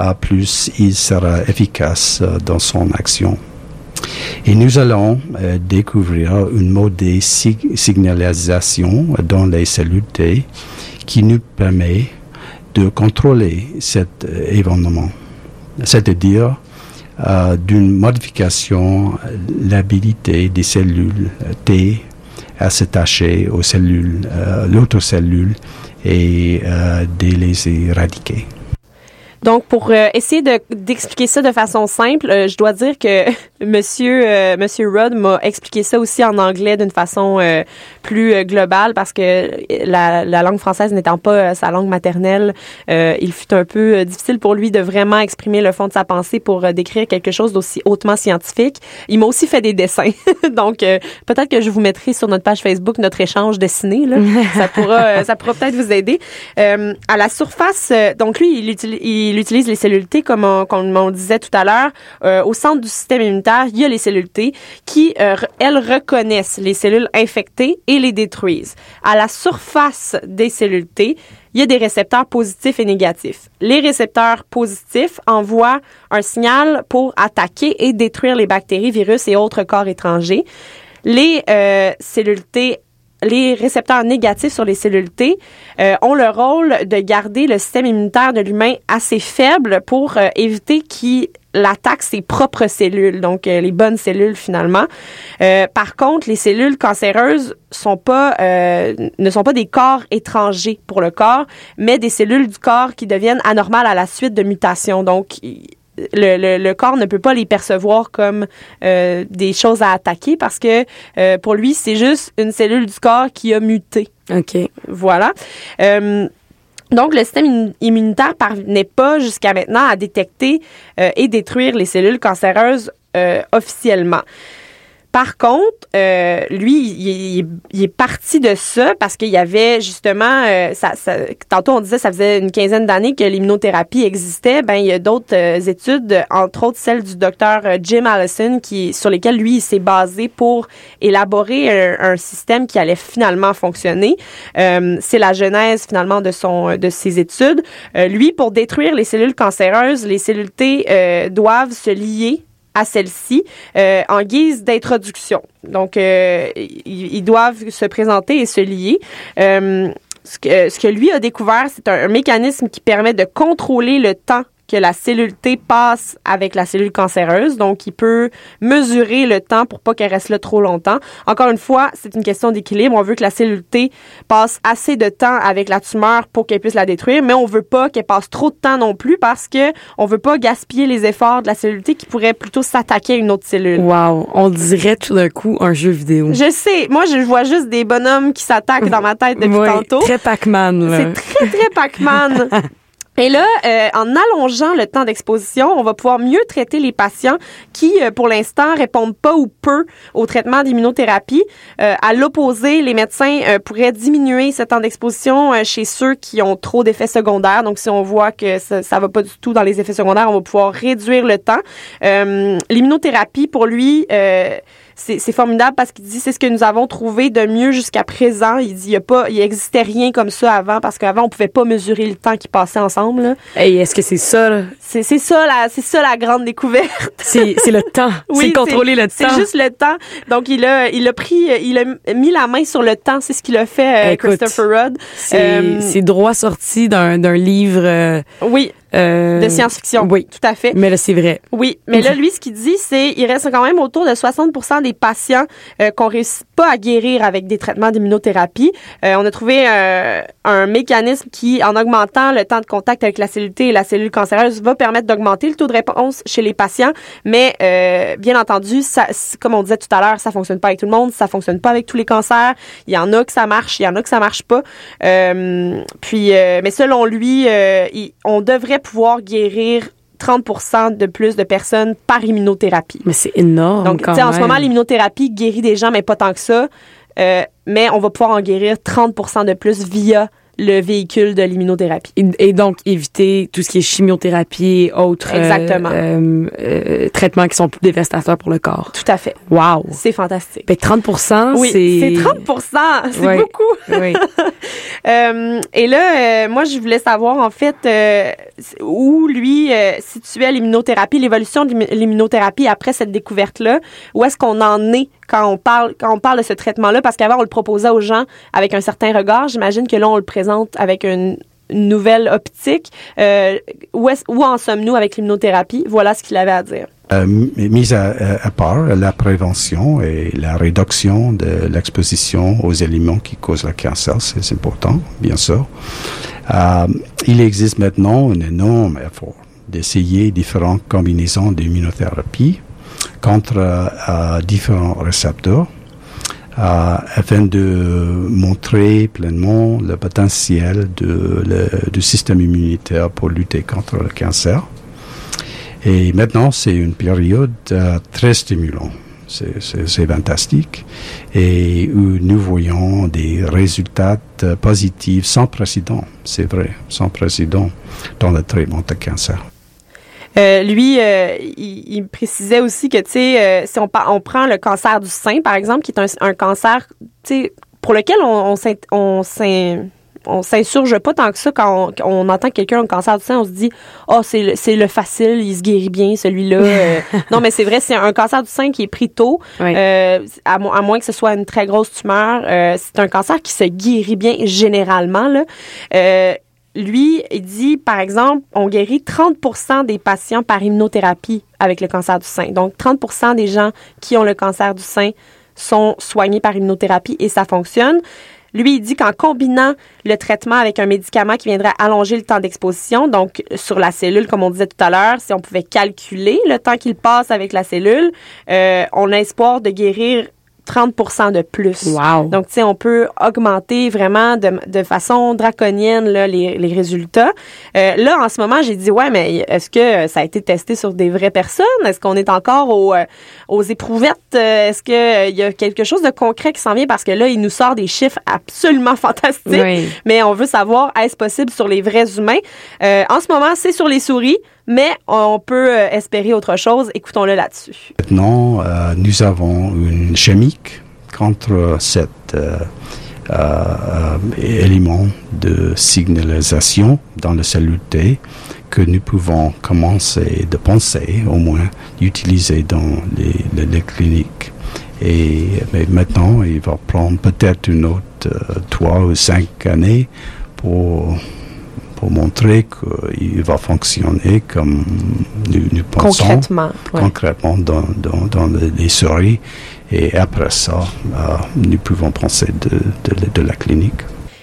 Speaker 4: euh, plus il sera efficace euh, dans son action. Et nous allons euh, découvrir une mode de sig- signalisation dans les cellules T qui nous permet de contrôler cet euh, événement, c'est-à-dire euh, d'une modification euh, l'habilité des cellules euh, T à s'attacher aux cellules, euh, l'autre cellule et euh, de les éradiquer.
Speaker 2: Donc, pour euh, essayer de- d'expliquer ça de façon simple, euh, je dois dire que Monsieur euh, Monsieur Rudd m'a expliqué ça aussi en anglais d'une façon euh, plus euh, globale parce que la, la langue française n'étant pas euh, sa langue maternelle, euh, il fut un peu euh, difficile pour lui de vraiment exprimer le fond de sa pensée pour euh, décrire quelque chose d'aussi hautement scientifique. Il m'a aussi fait des dessins, donc euh, peut-être que je vous mettrai sur notre page Facebook notre échange dessiné. Là. ça pourra euh, ça pourra peut-être vous aider. Euh, à la surface, euh, donc lui, il, utilise, il utilise les cellules T comme on, disait tout à l'heure. Euh, au centre du système immunitaire, il y a les cellules T qui, euh, elles, reconnaissent les cellules infectées et les détruisent. À la surface des cellules T, il y a des récepteurs positifs et négatifs. Les récepteurs positifs envoient un signal pour attaquer et détruire les bactéries, virus et autres corps étrangers. Les euh, cellules T les récepteurs négatifs sur les cellules T euh, ont le rôle de garder le système immunitaire de l'humain assez faible pour euh, éviter qu'il attaque ses propres cellules, donc euh, les bonnes cellules finalement. Par contre, les cellules cancéreuses ne sont pas des corps étrangers pour le corps, mais des cellules du corps qui deviennent anormales à la suite de mutations. Le, le, le corps ne peut pas les percevoir comme euh, des choses à attaquer parce que euh, pour lui, c'est juste une cellule du corps qui a muté.
Speaker 1: OK.
Speaker 2: Voilà. Euh, donc, le système immu- immunitaire parvenait pas jusqu'à maintenant à détecter et détruire les cellules cancéreuses officiellement. Par contre, euh, lui, il, est parti de ça parce qu'il y avait justement, euh, tantôt on disait ça faisait une quinzaine d'années que l'immunothérapie existait. Ben il y a d'autres euh, études, entre autres celle du docteur euh, Jim Allison, qui sur lesquelles lui s'est basé pour élaborer un, un système qui allait finalement fonctionner. C'est la genèse finalement de son de ses études. Lui, pour détruire les cellules cancéreuses, les cellules T doivent se lier à celle-ci euh, en guise d'introduction. Donc, euh, ils, doivent se présenter et se lier. Euh, ce que, lui a découvert, c'est un mécanisme qui permet de contrôler le temps que la cellule T passe avec la cellule cancéreuse. Donc, il peut mesurer le temps pour pas qu'elle reste là trop longtemps. Encore une fois, c'est une question d'équilibre. On veut que la cellule T passe assez de temps avec la tumeur pour qu'elle puisse la détruire, mais on veut pas qu'elle passe trop de temps non plus parce que on veut pas gaspiller les efforts de la cellule T qui pourrait plutôt s'attaquer à une autre cellule.
Speaker 1: Wow, on dirait tout d'un coup un jeu vidéo.
Speaker 2: Je sais, moi je vois juste des bonhommes qui s'attaquent dans ma tête depuis tantôt.
Speaker 1: Très Pac-Man, là.
Speaker 2: C'est très, très Pac-Man. Et là, euh, en allongeant le temps d'exposition, on va pouvoir mieux traiter les patients qui, euh, pour l'instant, répondent pas ou peu au traitement d'immunothérapie. Euh, à l'opposé, les médecins euh, pourraient diminuer ce temps d'exposition euh, chez ceux qui ont trop d'effets secondaires. Donc, si on voit que ça, ça va pas du tout dans les effets secondaires, on va pouvoir réduire le temps. Euh, L'immunothérapie, pour lui, c'est c'est formidable parce qu'il dit c'est ce que nous avons trouvé de mieux jusqu'à présent. Il dit il y a pas il existait rien comme ça avant parce qu'avant on pouvait pas mesurer le temps qui passait ensemble. là.
Speaker 1: Hey, est-ce que c'est ça?
Speaker 2: C'est c'est ça la c'est ça la grande découverte.
Speaker 1: C'est c'est le temps.
Speaker 2: Oui,
Speaker 1: c'est contrôler le
Speaker 2: C'est
Speaker 1: temps.
Speaker 2: juste le temps. Donc il a il a pris il a mis la main sur le temps, c'est ce qu'il a fait euh,
Speaker 1: Écoute,
Speaker 2: Christopher Rudd.
Speaker 1: C'est
Speaker 2: Euh,
Speaker 1: c'est droit sorti d'un d'un livre euh,
Speaker 2: Oui,
Speaker 1: euh,
Speaker 2: de science-fiction.
Speaker 1: Oui,
Speaker 2: tout à fait.
Speaker 1: mais là c'est vrai.
Speaker 2: Oui, mais là, lui, ce qu'il dit, c'est il reste quand même autour de 60% des patients euh, qu'on réussit pas à guérir avec des traitements d'immunothérapie. Euh, on a trouvé euh, un mécanisme qui, en augmentant le temps de contact avec la cellule T et la cellule cancéreuse, va permettre d'augmenter le taux de réponse chez les patients. Mais euh, bien entendu, ça, comme on disait tout à l'heure, ça fonctionne pas avec tout le monde, ça fonctionne pas avec tous les cancers. Il y en a que ça marche, il y en a que ça marche pas. Euh, puis, euh, mais selon lui, euh, il- on devrait pouvoir guérir 30% de plus de personnes par immunothérapie.
Speaker 1: Mais c'est énorme
Speaker 2: Donc,
Speaker 1: quand
Speaker 2: en ce moment, l'immunothérapie guérit des gens, mais pas tant que ça. Euh, mais on va pouvoir en guérir 30% de plus via le véhicule de l'immunothérapie.
Speaker 1: Et, et donc éviter tout ce qui est chimiothérapie et autres euh,
Speaker 2: Exactement.
Speaker 1: euh, euh, traitements qui sont plus dévastateurs pour le corps.
Speaker 2: Tout à fait.
Speaker 1: Wow.
Speaker 2: C'est fantastique.
Speaker 1: Ben 30
Speaker 2: Oui,
Speaker 1: c'est
Speaker 2: c'est 30 c'est beaucoup.
Speaker 1: Oui.
Speaker 2: Euh, et là, moi, je voulais savoir, en fait, où lui situait l'immunothérapie, l'évolution de l'immu- l'immunothérapie après cette découverte-là. Où est-ce qu'on en est quand on parle quand on parle de ce traitement-là? Parce qu'avant, on le proposait aux gens avec un certain regard. J'imagine que là, on le présente avec une, nouvelle optique. Euh, où, en sommes-nous avec l'immunothérapie? Voilà ce qu'il avait à dire.
Speaker 4: Euh, mise à, à- part la prévention et la réduction de l'exposition aux éléments qui causent le cancer, c'est important, bien sûr. Euh, il existe maintenant un énorme effort d'essayer différentes combinaisons d'immunothérapie contre euh, euh, différents récepteurs euh, afin de montrer pleinement le potentiel de, le- du système immunitaire pour lutter contre le cancer. Et maintenant, c'est une période euh, très stimulante. C'est fantastique. Et où nous voyons des résultats euh, positifs sans précédent. C'est vrai, sans précédent dans le traitement de cancer.
Speaker 2: Euh, lui, euh, il, il précisait aussi que, tu sais, euh, si on, on prend le cancer du sein, par exemple, qui est un, un cancer, tu sais, pour lequel on, on, on, s'in- on s'insurge pas tant que ça quand on, on entend quelqu'un un cancer du sein, on se dit, oh, c'est le, c'est le facile, il se guérit bien, celui-là. Euh, non, mais c'est vrai, c'est un cancer du sein qui est pris tôt,
Speaker 1: Oui.
Speaker 2: euh, à, mo- à moins que ce soit une très grosse tumeur. Euh, c'est un cancer qui se guérit bien généralement, là. Lui, il dit, par exemple, on guérit 30% des patients par immunothérapie avec le cancer du sein. Donc, 30% des gens qui ont le cancer du sein sont soignés par immunothérapie et ça fonctionne. Lui, il dit qu'en combinant le traitement avec un médicament qui viendrait allonger le temps d'exposition, donc sur la cellule, comme on disait tout à l'heure, si on pouvait calculer le temps qu'il passe avec la cellule, euh, on a espoir de guérir 30% de plus.
Speaker 1: Wow.
Speaker 2: Donc, tu sais, on peut augmenter vraiment de, de façon draconienne là, les, les résultats. Euh, là, en ce moment, j'ai dit, ouais, mais est-ce que ça a été testé sur des vraies personnes? Est-ce qu'on est encore au, euh, aux éprouvettes? Euh, Est-ce qu'il y a quelque chose de concret qui s'en vient? Parce que là, il nous sort des chiffres absolument fantastiques.
Speaker 1: Oui.
Speaker 2: Mais on veut savoir, est-ce possible sur les vrais humains? Euh, en ce moment, c'est sur les souris, mais on peut euh, espérer autre chose. Écoutons-le là-dessus.
Speaker 4: Maintenant, euh, nous avons une chimique contre cet euh, élément de signalisation dans la cellule T que nous pouvons commencer de penser, au moins, d'utiliser dans les, cliniques. Et mais maintenant, il va prendre peut-être une autre trois ou cinq années pour, pour montrer qu'il va fonctionner comme nous, nous pensons
Speaker 2: Concrètement. ouais.
Speaker 4: concrètement dans, dans, dans les les souris. Et après ça, euh, nous pouvons penser de, de, de la clinique.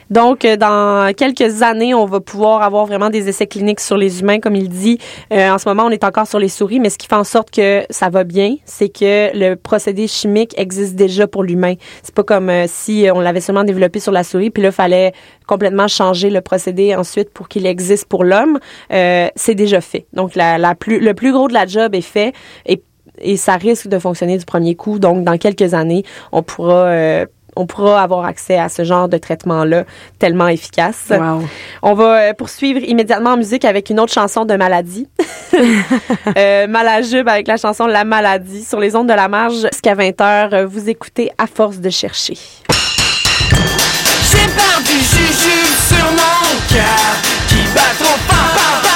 Speaker 2: Donc, euh, dans quelques années, on va pouvoir avoir vraiment des essais cliniques sur les humains, comme il dit. Euh, en ce moment, on est encore sur les souris, mais ce qui fait en sorte que ça va bien, c'est que le procédé chimique existe déjà pour l'humain. C'est pas comme euh, si on l'avait seulement développé sur la souris, puis là, fallait complètement changer le procédé ensuite pour qu'il existe pour l'homme. Euh, c'est déjà fait. Donc, la, la plus, le plus gros de la job est fait et, et ça risque de fonctionner du premier coup. Donc, dans quelques années, on pourra... euh, on pourra avoir accès à ce genre de traitement-là tellement efficace.
Speaker 1: Wow.
Speaker 2: On va euh, poursuivre immédiatement en musique avec une autre chanson de maladie. euh, Malajube avec la chanson La maladie sur les ondes de la marge. Jusqu'à 20h, vous écoutez à force de chercher.
Speaker 6: J'ai perdu jujube sur mon cœur qui bat trop fort.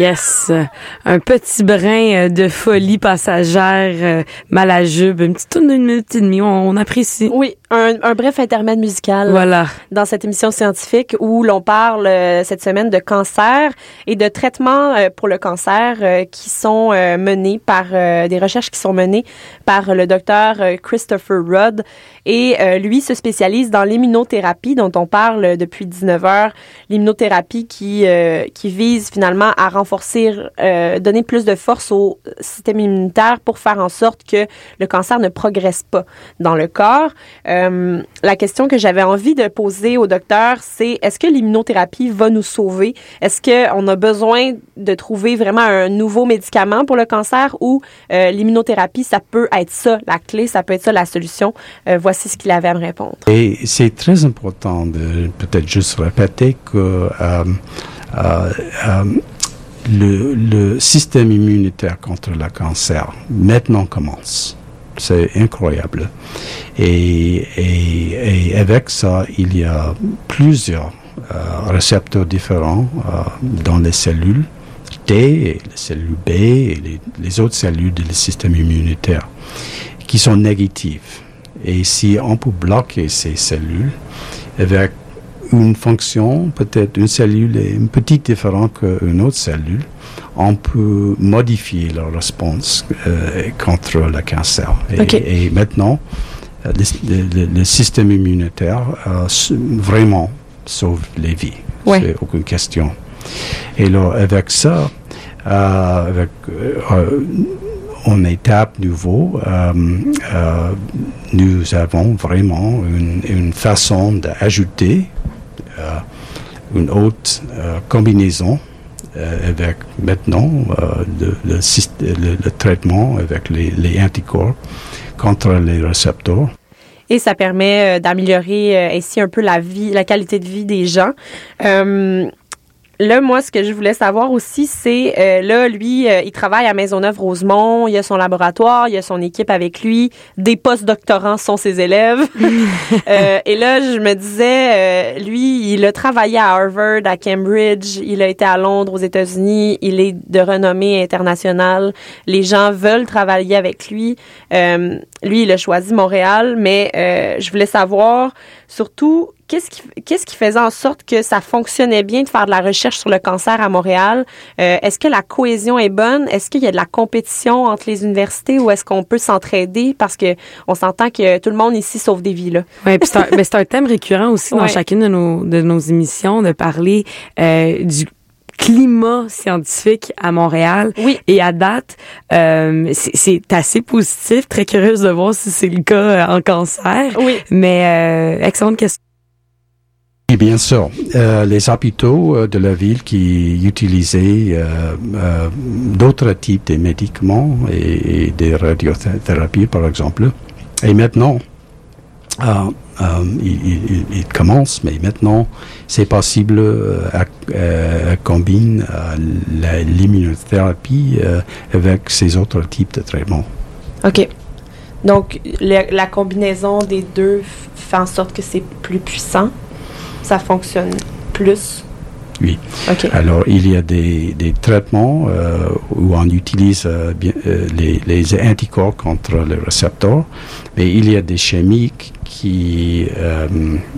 Speaker 1: Yes. Un petit brin euh, de folie passagère, euh, malajube, une petite tourne d'une minute et demie, on, apprécie.
Speaker 2: Oui, un, un bref intermède musical.
Speaker 1: Voilà.
Speaker 2: dans cette émission scientifique où l'on parle euh, cette semaine de cancer et de traitements euh, pour le cancer euh, qui sont euh, menés par euh, des recherches qui sont menées par le docteur euh, Christopher Rudd et euh, lui se spécialise dans l'immunothérapie dont on parle depuis 19 heures l'immunothérapie qui euh, qui vise finalement à renforcer euh, donner plus de force au système immunitaire pour faire en sorte que le cancer ne progresse pas dans le corps euh, la question que j'avais envie de poser au docteur, c'est est-ce que l'immunothérapie va nous sauver? Est-ce qu'on a besoin de trouver vraiment un nouveau médicament pour le cancer ou euh, l'immunothérapie, ça peut être ça, la clé, ça peut être ça, la solution? Euh, voici ce qu'il avait à me répondre.
Speaker 4: Et c'est très important de peut-être juste répéter que euh, euh, euh, le, système immunitaire contre le cancer maintenant commence. C'est incroyable. Et, avec ça, il y a plusieurs récepteurs différents dans les cellules T, les cellules B et les, les autres cellules du système immunitaire qui sont négatives. Et si on peut bloquer ces cellules avec une fonction, peut-être une cellule est un petit différent qu'une autre cellule, on peut modifier leur réponse euh, contre le cancer. Et, maintenant, euh, le, système immunitaire euh, vraiment sauve les vies.
Speaker 2: Ouais.
Speaker 4: C'est aucune question. Et là, avec ça, euh, avec en étape nouveau, euh, euh, nous avons vraiment une, façon d'ajouter euh, une euh, combinaison avec maintenant le, traitement avec les, anticorps contre les récepteurs.
Speaker 2: Et ça permet d'améliorer ainsi un peu la vie, la qualité de vie des gens. Là, moi, ce que je voulais savoir aussi, c'est euh, là, lui, euh, il travaille à Maisonneuve-Rosemont, il a son laboratoire, il a son équipe avec lui, des post-doctorants sont ses élèves. Euh, et là, je me disais, euh, lui, il a travaillé à Harvard, à Cambridge, il a été à Londres, aux États-Unis, il est de renommée internationale. Les gens veulent travailler avec lui. Euh, lui, il a choisi Montréal, mais euh, je voulais savoir surtout qu'est-ce qui, qu'est-ce qui faisait en sorte que ça fonctionnait bien de faire de la recherche sur le cancer à Montréal? Euh, est-ce que la cohésion est bonne? Est-ce qu'il y a de la compétition entre les universités ou est-ce qu'on peut s'entraider? Parce que on s'entend que tout le monde ici sauve des vies, là.
Speaker 1: Ouais, puis c'est un, mais c'est un thème récurrent aussi dans chacune de nos de nos émissions de parler euh, du climat scientifique à Montréal.
Speaker 2: Oui.
Speaker 1: Et à date, euh, c'est- c'est assez positif. Très curieuse de voir si c'est le cas euh, en cancer.
Speaker 2: Oui.
Speaker 1: Mais euh, excellente question.
Speaker 4: Et bien sûr, euh, les hôpitaux euh, de la ville qui utilisaient euh, d'autres types de médicaments et, et des radiothérapies, par exemple. Et maintenant, ils, ils- ils commencent, mais maintenant, c'est possible à, à combiner l'immunothérapie avec ces autres types de traitements.
Speaker 2: OK. Donc, la combinaison des deux fait en sorte que c'est plus puissant? Ça fonctionne plus?
Speaker 4: Oui. Alors, il y a des, des traitements euh, où on utilise euh, bien, euh, les, les anticorps contre les récepteurs, mais il y a des chimiques qui,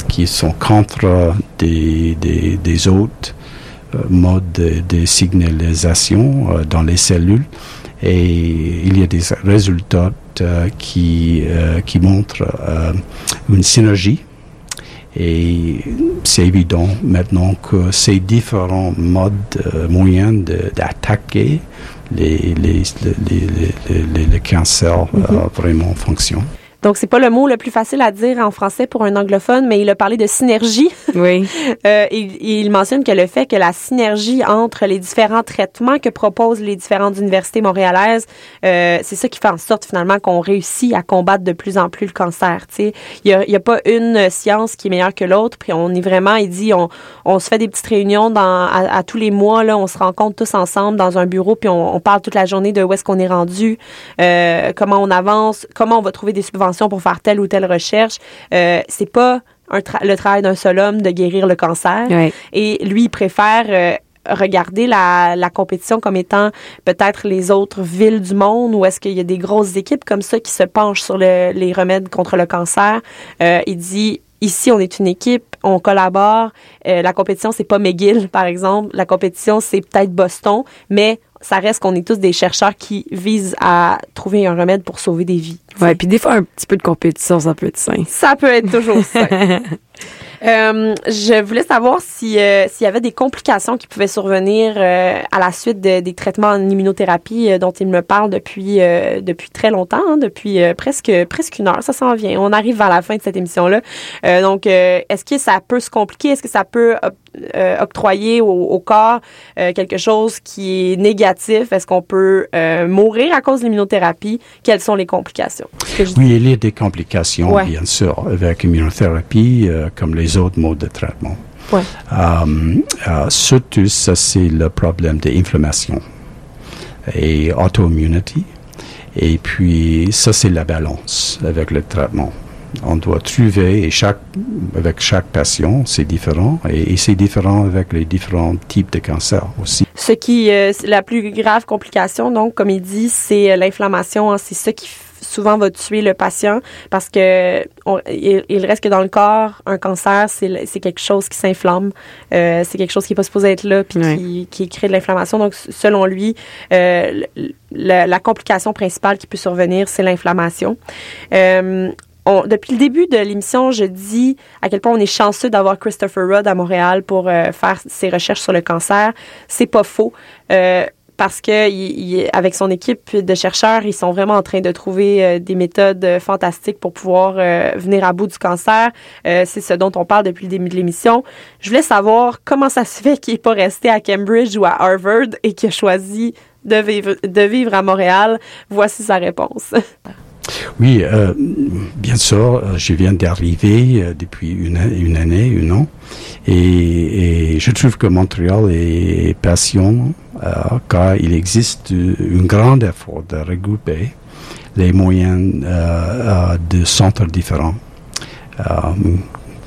Speaker 4: qui sont contre des, des, des autres modes de, de signalisation dans les cellules. Et il y a des résultats qui, qui montrent une synergie et c'est évident maintenant que ces différents modes, euh, moyens d'attaquer les, les, les, les, les, les- les cancers euh, vraiment fonctionnent.
Speaker 2: Donc, c'est pas le mot le plus facile à dire en français pour un anglophone, mais il a parlé de synergie.
Speaker 1: Oui.
Speaker 2: Euh, il, il mentionne que le fait que la synergie entre les différents traitements que proposent les différentes universités montréalaises, euh, c'est ça qui fait en sorte finalement qu'on réussit à combattre de plus en plus le cancer. Tu sais, il y a, y a pas une science qui est meilleure que l'autre. Puis on est vraiment, il dit, on, on se fait des petites réunions dans, à, à tous les mois là, on se rencontre tous ensemble dans un bureau, puis on, on parle toute la journée de où est-ce qu'on est rendu, euh, comment on avance, comment on va trouver des subventions pour faire telle ou telle recherche. Euh, c'est pas un tra- le travail d'un seul homme de guérir le cancer.
Speaker 1: Ouais.
Speaker 2: Et lui, il préfère euh, regarder la, la compétition comme étant peut-être les autres villes du monde ou est-ce qu'il y a des grosses équipes comme ça qui se penchent sur le- les remèdes contre le cancer. Euh, il dit Ici, on est une équipe, on collabore. Euh, la compétition, c'est pas McGill, par exemple. La compétition, c'est peut-être Boston, mais ça reste qu'on est tous des chercheurs qui visent à trouver un remède pour sauver des vies.
Speaker 1: Ouais, puis des fois un petit peu de compétition, ça peut être sain.
Speaker 2: Ça peut être toujours ça. Euh, je voulais savoir si euh, s'il y avait des complications qui pouvaient survenir euh, à la suite de- des traitements en immunothérapie dont il me parle depuis depuis très longtemps, hein, depuis presque presque une heure. Ça s'en vient. On arrive vers la fin de cette émission là. donc, est-ce que ça peut se compliquer? Est-ce que ça peut euh, octroyer au, au corps euh, quelque chose qui est négatif? Est-ce qu'on peut euh, mourir à cause de l'immunothérapie? Quelles sont les complications?
Speaker 4: Oui, il y a des complications,
Speaker 2: Ouais.
Speaker 4: bien sûr, avec l'immunothérapie, comme les autres modes de traitement.
Speaker 2: Ouais.
Speaker 4: Surtout, ça, c'est le problème d'inflammation et auto-immunity. Et puis, ça, c'est la balance avec le traitement. On doit trouver, et chaque, avec chaque patient, c'est différent, et, et c'est différent avec les différents types de cancers aussi.
Speaker 2: Ce qui, euh, la plus grave complication, donc, comme il dit, c'est euh, l'inflammation. hein. c'est ça qui souvent va tuer le patient parce que on- il, il reste que dans le corps, un cancer, c'est quelque chose qui s'inflamme. Euh, c'est quelque chose qui n'est pas supposé être là puis qui, qui crée de l'inflammation. Donc, selon lui, euh, la, la complication principale qui peut survenir, c'est l'inflammation. Euh, depuis le début de l'émission, je dis à quel point on est chanceux d'avoir Christopher Rudd à Montréal pour euh, faire ses recherches sur le cancer. C'est pas faux. Euh, parce que avec son équipe de chercheurs, ils sont vraiment en train de trouver euh, des méthodes fantastiques pour pouvoir venir à bout du cancer. C'est ce dont on parle depuis le début de l'émission. Je voulais savoir comment ça se fait qu'il n'est pas resté à Cambridge ou à Harvard et qu'il a choisi de vivre à Montréal. Voici sa réponse.
Speaker 4: Oui, euh, bien sûr, euh, je viens d'arriver euh, depuis une, une année, un an, et, je trouve que Montréal est euh, car il existe un grand effort de regrouper les moyens de centres différents. Une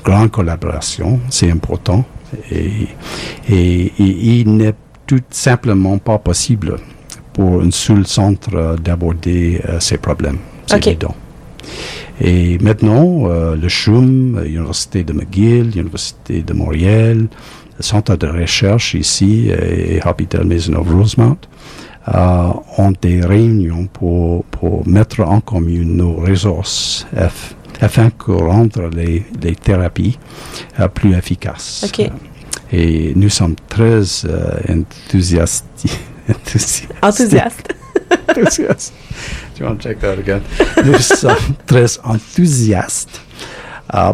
Speaker 4: grande collaboration, c'est important, et, il n'est tout simplement pas possible pour un seul centre d'aborder ces problèmes. C'est
Speaker 2: Ok.
Speaker 4: évident. Et maintenant, euh, le CHUM, l'Université de McGill, l'Université de Montréal, le Centre de recherche ici et Hôpital Maisonneuve-Rosemont euh, ont des réunions pour, pour mettre en commun nos ressources afin que rendre les, les thérapies euh, plus efficaces. Et nous sommes très euh, enthousiastes. enthousi-
Speaker 2: Enthousiaste.
Speaker 4: enthousiastes. Do you want to check that again? Nous sommes très enthousiastes. euh,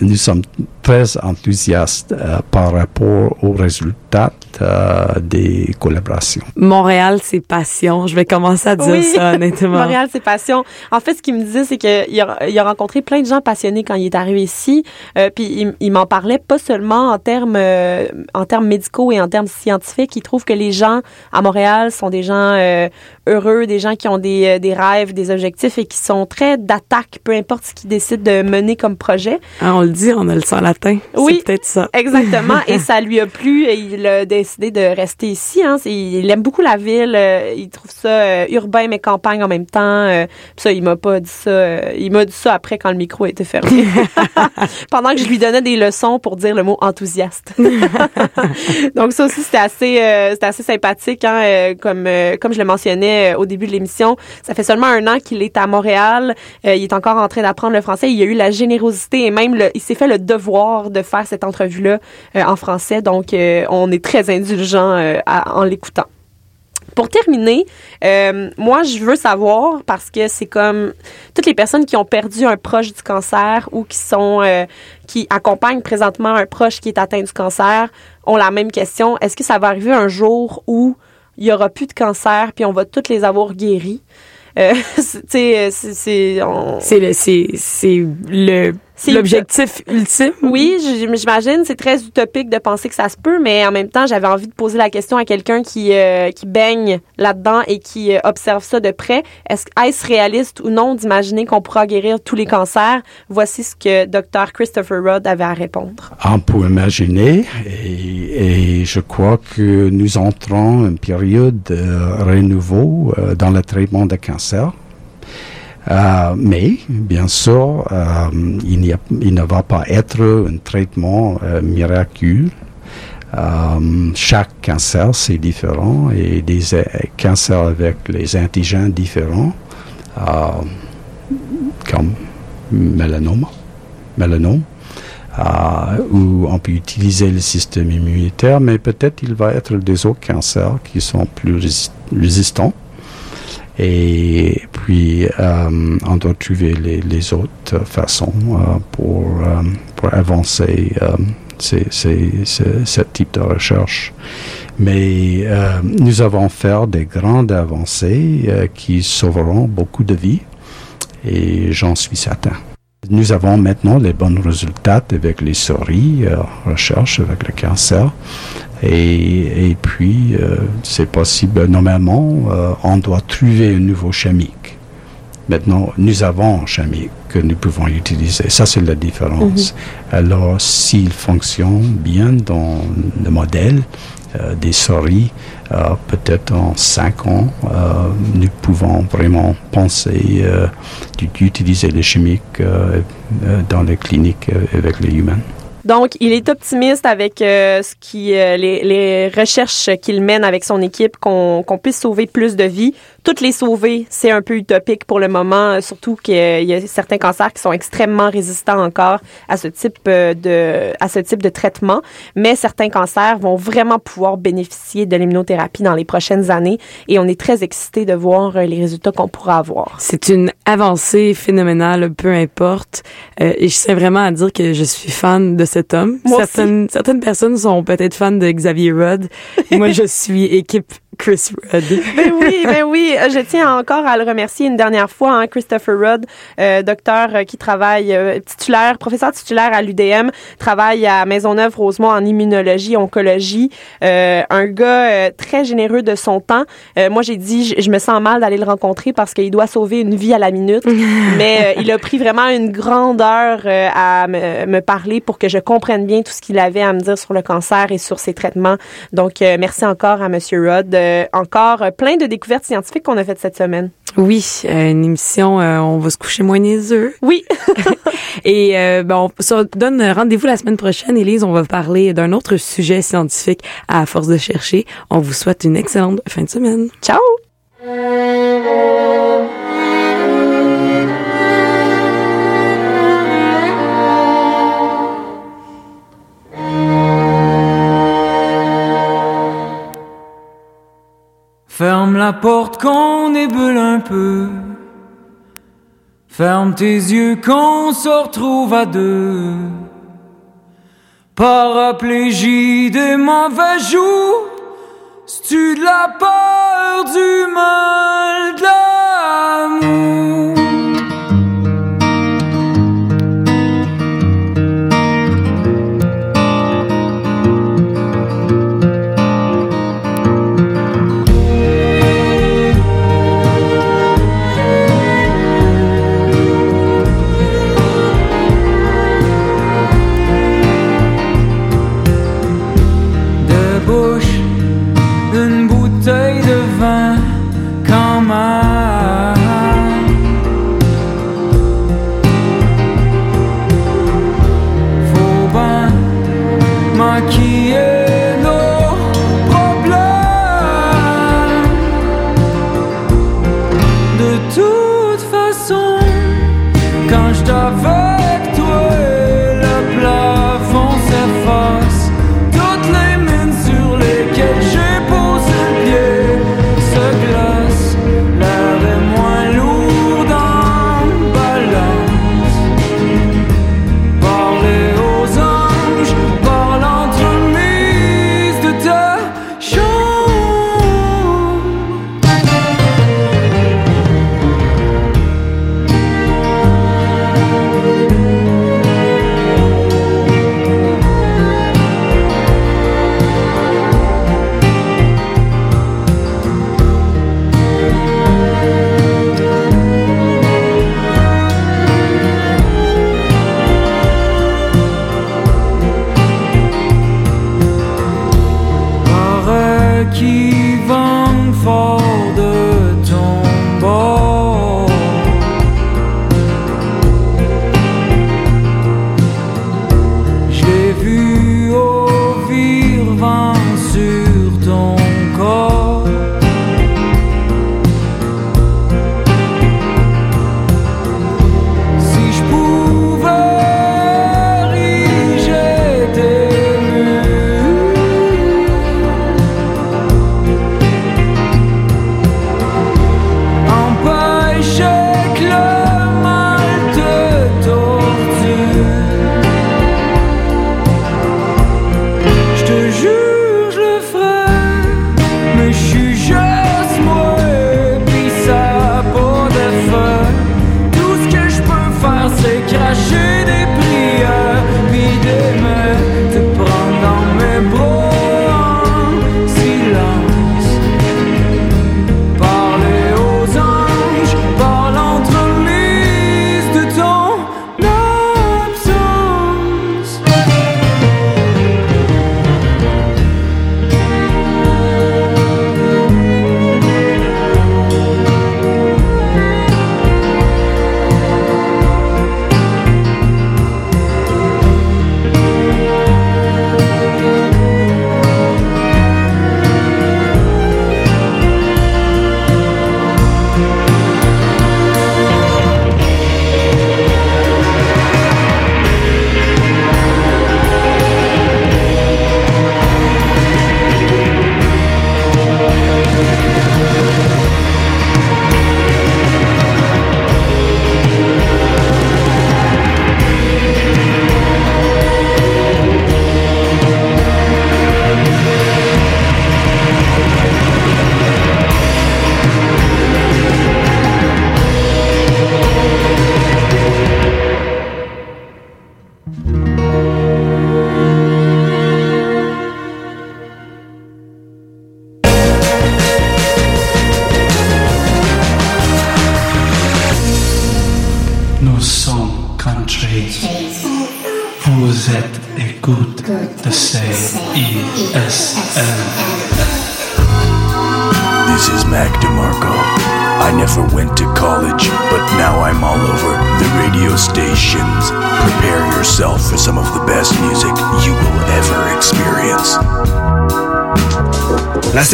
Speaker 4: nous sommes très enthousiastes euh, par rapport aux résultats euh, des collaborations.
Speaker 1: Montréal, c'est passion. Je vais commencer à dire
Speaker 2: Oui.
Speaker 1: ça, honnêtement.
Speaker 2: Montréal, c'est passion. En fait, ce qu'il me disait, c'est qu'il a, il a rencontré plein de gens passionnés quand il est arrivé ici. Euh, puis il, il m'en parlait pas seulement en termes euh, en termes médicaux et en termes scientifiques. Il trouve que les gens à Montréal sont des gens euh, heureux, des gens qui ont des, des rêves, des objectifs et qui sont très d'attaque, peu importe ce qu'ils décident de mener comme projet.
Speaker 1: Ah, on le dit, on a le sang latin.
Speaker 2: Oui.
Speaker 1: C'est peut-être ça.
Speaker 2: Exactement. et ça lui a plu et il a décidé de rester ici. Hein. Il aime beaucoup la ville. euh, il trouve ça euh, urbain mais campagne en même temps. euh, ça, il m'a pas dit ça. il m'a dit ça après quand le micro était fermé. Pendant que je lui donnais des leçons pour dire le mot enthousiaste. Donc ça aussi c'était assez euh, sympathique hein, comme euh, comme je le mentionnais au début de l'émission. Ça fait seulement un an qu'il est à Montréal. Euh, il est encore en train d'apprendre le français. Il a eu la générosité et même il s'est fait le devoir de faire cette entrevue là en français. Donc euh, on est très indulgent euh, en l'écoutant. Pour terminer, euh, moi, je veux savoir, parce que c'est comme toutes les personnes qui ont perdu un proche du cancer ou qui sont euh, qui accompagnent présentement un proche qui est atteint du cancer ont la même question. Est-ce que ça va arriver un jour où il y aura plus de cancer puis on va toutes les avoir guéris? Euh, c'est- on-
Speaker 1: le, C'est l'objectif ultime?
Speaker 2: Oui, j'imagine, c'est très utopique de penser que ça se peut, mais en même temps, j'avais envie de poser la question à quelqu'un qui euh, qui baigne là-dedans et qui euh, observe ça de près. Est-ce est-ce réaliste ou non d'imaginer qu'on pourra guérir tous les cancers? Voici ce que Dr Christopher Rudd avait à répondre.
Speaker 4: On peut imaginer, et, et je crois que nous entrons une période de renouveau euh, dans le traitement de cancer. Euh, mais, bien sûr, euh, il, ne va pas être un traitement euh, miraculeux. Euh, chaque cancer, c'est différent et des cancers avec les antigènes différents, comme mélanome, mélanome où on peut utiliser le système immunitaire, mais peut-être il va être des autres cancers qui sont plus rési- résistants. Et puis, euh, on doit trouver les, autres façons euh, pour, euh, pour avancer euh, ces, ces, ce, type de recherche. Mais nous avons fait des grandes avancées qui sauveront beaucoup de vies et j'en suis certain. Nous avons maintenant les bons résultats avec les souris, recherche avec le cancer. Et, et puis, euh, c'est possible, normalement, euh, on doit trouver un nouveau chimique. Maintenant, nous avons un chimique que nous pouvons utiliser. Ça, c'est la différence. Alors, s'il fonctionne bien dans le modèle euh, des souris, peut-être en cinq ans, nous pouvons vraiment penser d'utiliser les chimiques dans les cliniques avec les humains.
Speaker 2: Donc, il est optimiste avec euh, ce qui, euh, les, les recherches qu'il mène avec son équipe, qu'on qu'on puisse sauver plus de vies. Toutes les sauver, c'est un peu utopique pour le moment, euh, surtout qu'il y a certains cancers qui sont extrêmement résistants encore à ce type euh, de, à ce type de traitement. Mais certains cancers vont vraiment pouvoir bénéficier de l'immunothérapie dans les prochaines années, et on est très excités de voir euh, les résultats qu'on pourra avoir.
Speaker 1: C'est une avancée phénoménale, peu importe. Euh, et je tiens vraiment à dire que je suis fan de cet homme.
Speaker 2: Moi aussi.
Speaker 1: certaines, certaines personnes sont peut-être fans de Xavier Rudd. Moi, je suis équipe Chris Rudd.
Speaker 2: Ben oui, ben oui. Je tiens encore à le remercier une dernière fois, hein, Christopher Rudd, euh, docteur euh, qui travaille euh, titulaire, professeur titulaire à l'UDM, travaille à Maisonneuve-Rosemont en immunologie, oncologie. Euh, un gars euh, très généreux de son temps. Euh, moi, j'ai dit, je, me sens mal d'aller le rencontrer parce qu'il doit sauver une vie à la minute. Mais il a pris vraiment une grande heure euh, à me, me parler pour que je comprenne bien tout ce qu'il avait à me dire sur le cancer et sur ses traitements. Donc, euh, merci encore à Monsieur Rudd. Euh, encore euh, plein de découvertes scientifiques qu'on a faites cette semaine.
Speaker 1: Oui, euh, une émission, euh, on va se coucher moins niaiseux.
Speaker 2: Oui.
Speaker 1: Et euh, ben, on se donne rendez-vous la semaine prochaine. Élise, on va parler d'un autre sujet scientifique à force de chercher. On vous souhaite une excellente fin de semaine.
Speaker 2: Ciao.
Speaker 6: Ferme la porte qu'on ébule un peu. Ferme tes yeux qu'on se retrouve à deux. Paraplégie des mauvais jours. De la peur du mal de l'amour?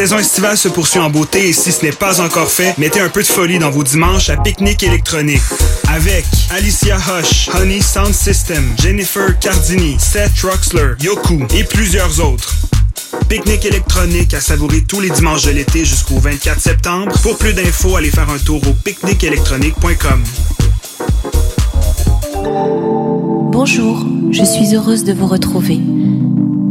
Speaker 7: Saison estivale se poursuit en beauté et si ce n'est pas encore fait, mettez un peu de folie dans vos dimanches à Pique-Nique électronique. Avec Alicia Hush, Honey Sound System, Jennifer Cardini, Seth Troxler, Yoku et plusieurs autres. Pique-Nique électronique à savourer tous les dimanches de l'été jusqu'au 24 septembre. Pour plus d'infos, allez faire un tour au pique-niqueélectronique.com.
Speaker 8: Bonjour, je suis heureuse de vous retrouver.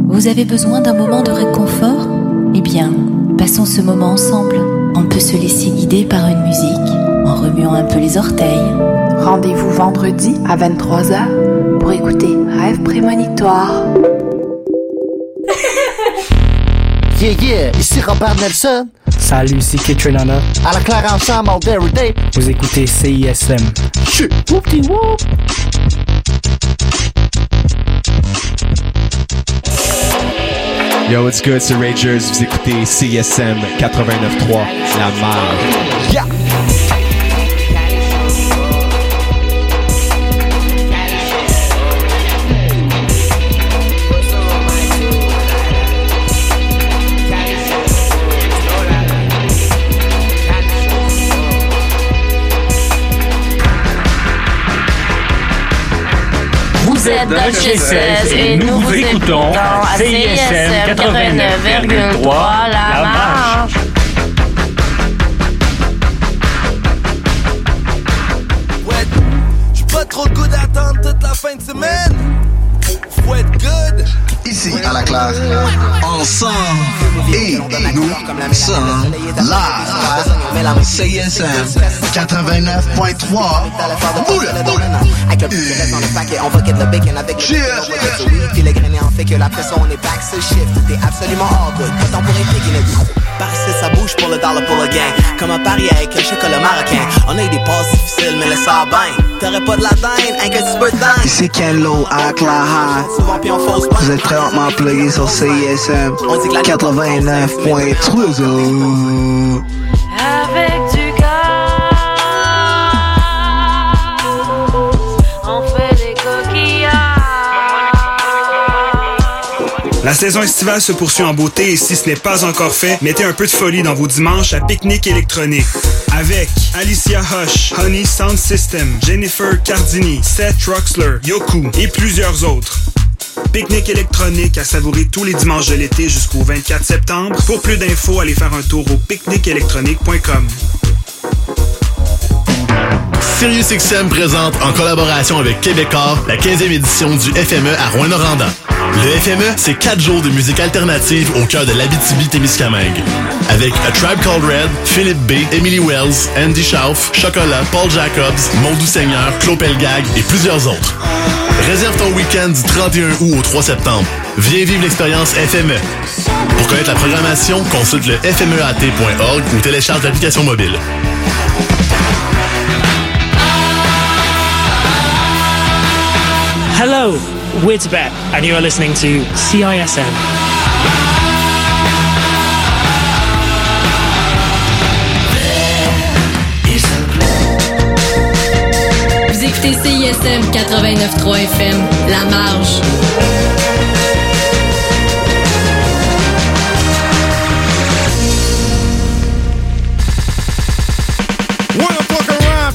Speaker 8: Vous avez besoin d'un moment de réconfort? Eh bien, passons ce moment ensemble. On peut se laisser guider par une musique en remuant un peu les orteils.
Speaker 9: Rendez-vous vendredi à 23h pour écouter Rêve prémonitoire.
Speaker 10: Yeah, yeah, ici Robert Nelson.
Speaker 11: Salut, ici Kitrinana.
Speaker 10: À la claire ensemble, all day, every day.
Speaker 11: Vous écoutez CISM.
Speaker 10: Chut,
Speaker 12: Yo, what's good, c'est Rangers. Vous écoutez CSM 89.3, La Marge.
Speaker 10: Yeah.
Speaker 3: Vous êtes dans chez 16 et nous vous écoutons à CISM 89,3 La Marche.
Speaker 5: Ouais, j'suis pas trop le goût d'attendre toute la fin de semaine. Faut être good.
Speaker 13: Ici, à la classe, ensemble, et nous sommes là. CSM 89.3. Boule, boule.
Speaker 10: On va get le bacon avec le Puis les graines en fait que la pression on est back ce shift T'es absolument all good Pas temps pour intriguer le Parce que ça bouge pour le dollar pour le gain Comme un pari avec un chocolat marocain On a eu des passes difficiles mais laisse ça bien T'aurais pas de la dinde, un que tu peux dingue
Speaker 13: Ici Kenlo à la high.
Speaker 10: Souvent puis on fausse pas
Speaker 13: Vous êtes présentement plugué sur CSM 89.3.
Speaker 3: Avec du gars, on fait des coquillages.
Speaker 7: La saison estivale se poursuit en beauté et si ce n'est pas encore fait, mettez un peu de folie dans vos dimanches à Pique-Nique électronique. Avec Alicia Hush, Honey Sound System, Jennifer Cardini, Seth Troxler, Yoku et plusieurs autres. Pique-Nique électronique à savourer tous les dimanches de l'été jusqu'au 24 septembre. Pour plus d'infos, allez faire un tour au pique-niqueélectronique.com.
Speaker 14: SiriusXM présente en collaboration avec Québecor la 15e édition du FME à Rouen-Noranda. Le FME, c'est 4 jours de musique alternative au cœur de l'Abitibi-Témiscamingue. Avec A Tribe Called Red, Philippe B, Emily Wells, Andy Schauf, Chocolat, Paul Jacobs, Mondou Seigneur, Claude Pelgag et plusieurs autres. Réserve ton week-end du 31 août au 3 septembre. Viens vivre l'expérience FME. Pour connaître la programmation, consulte le fmeat.org ou télécharge l'application mobile.
Speaker 15: Hello, we're Tibet, and you are listening to CISM.
Speaker 16: Écoutez CISM 89.3 FM, La Marge.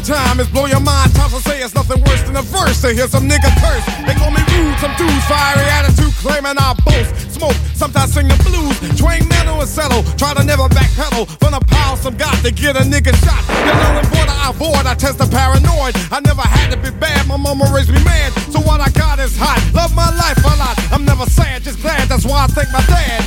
Speaker 17: Time is blow your mind, tough to say it's nothing worse than a verse. To hear some nigga curse. They call me rude, some dudes fiery attitude claiming I boast. Smoke, sometimes sing the blues. Train metal and settle, try to never backpedal. From the power some got to get a nigga shot. You know the border I avoid, I test the paranoid. I never had to be bad, my mama raised me mad. So what I got is hot. Love my life a lot. I'm never sad, just glad. That's why I thank my dad.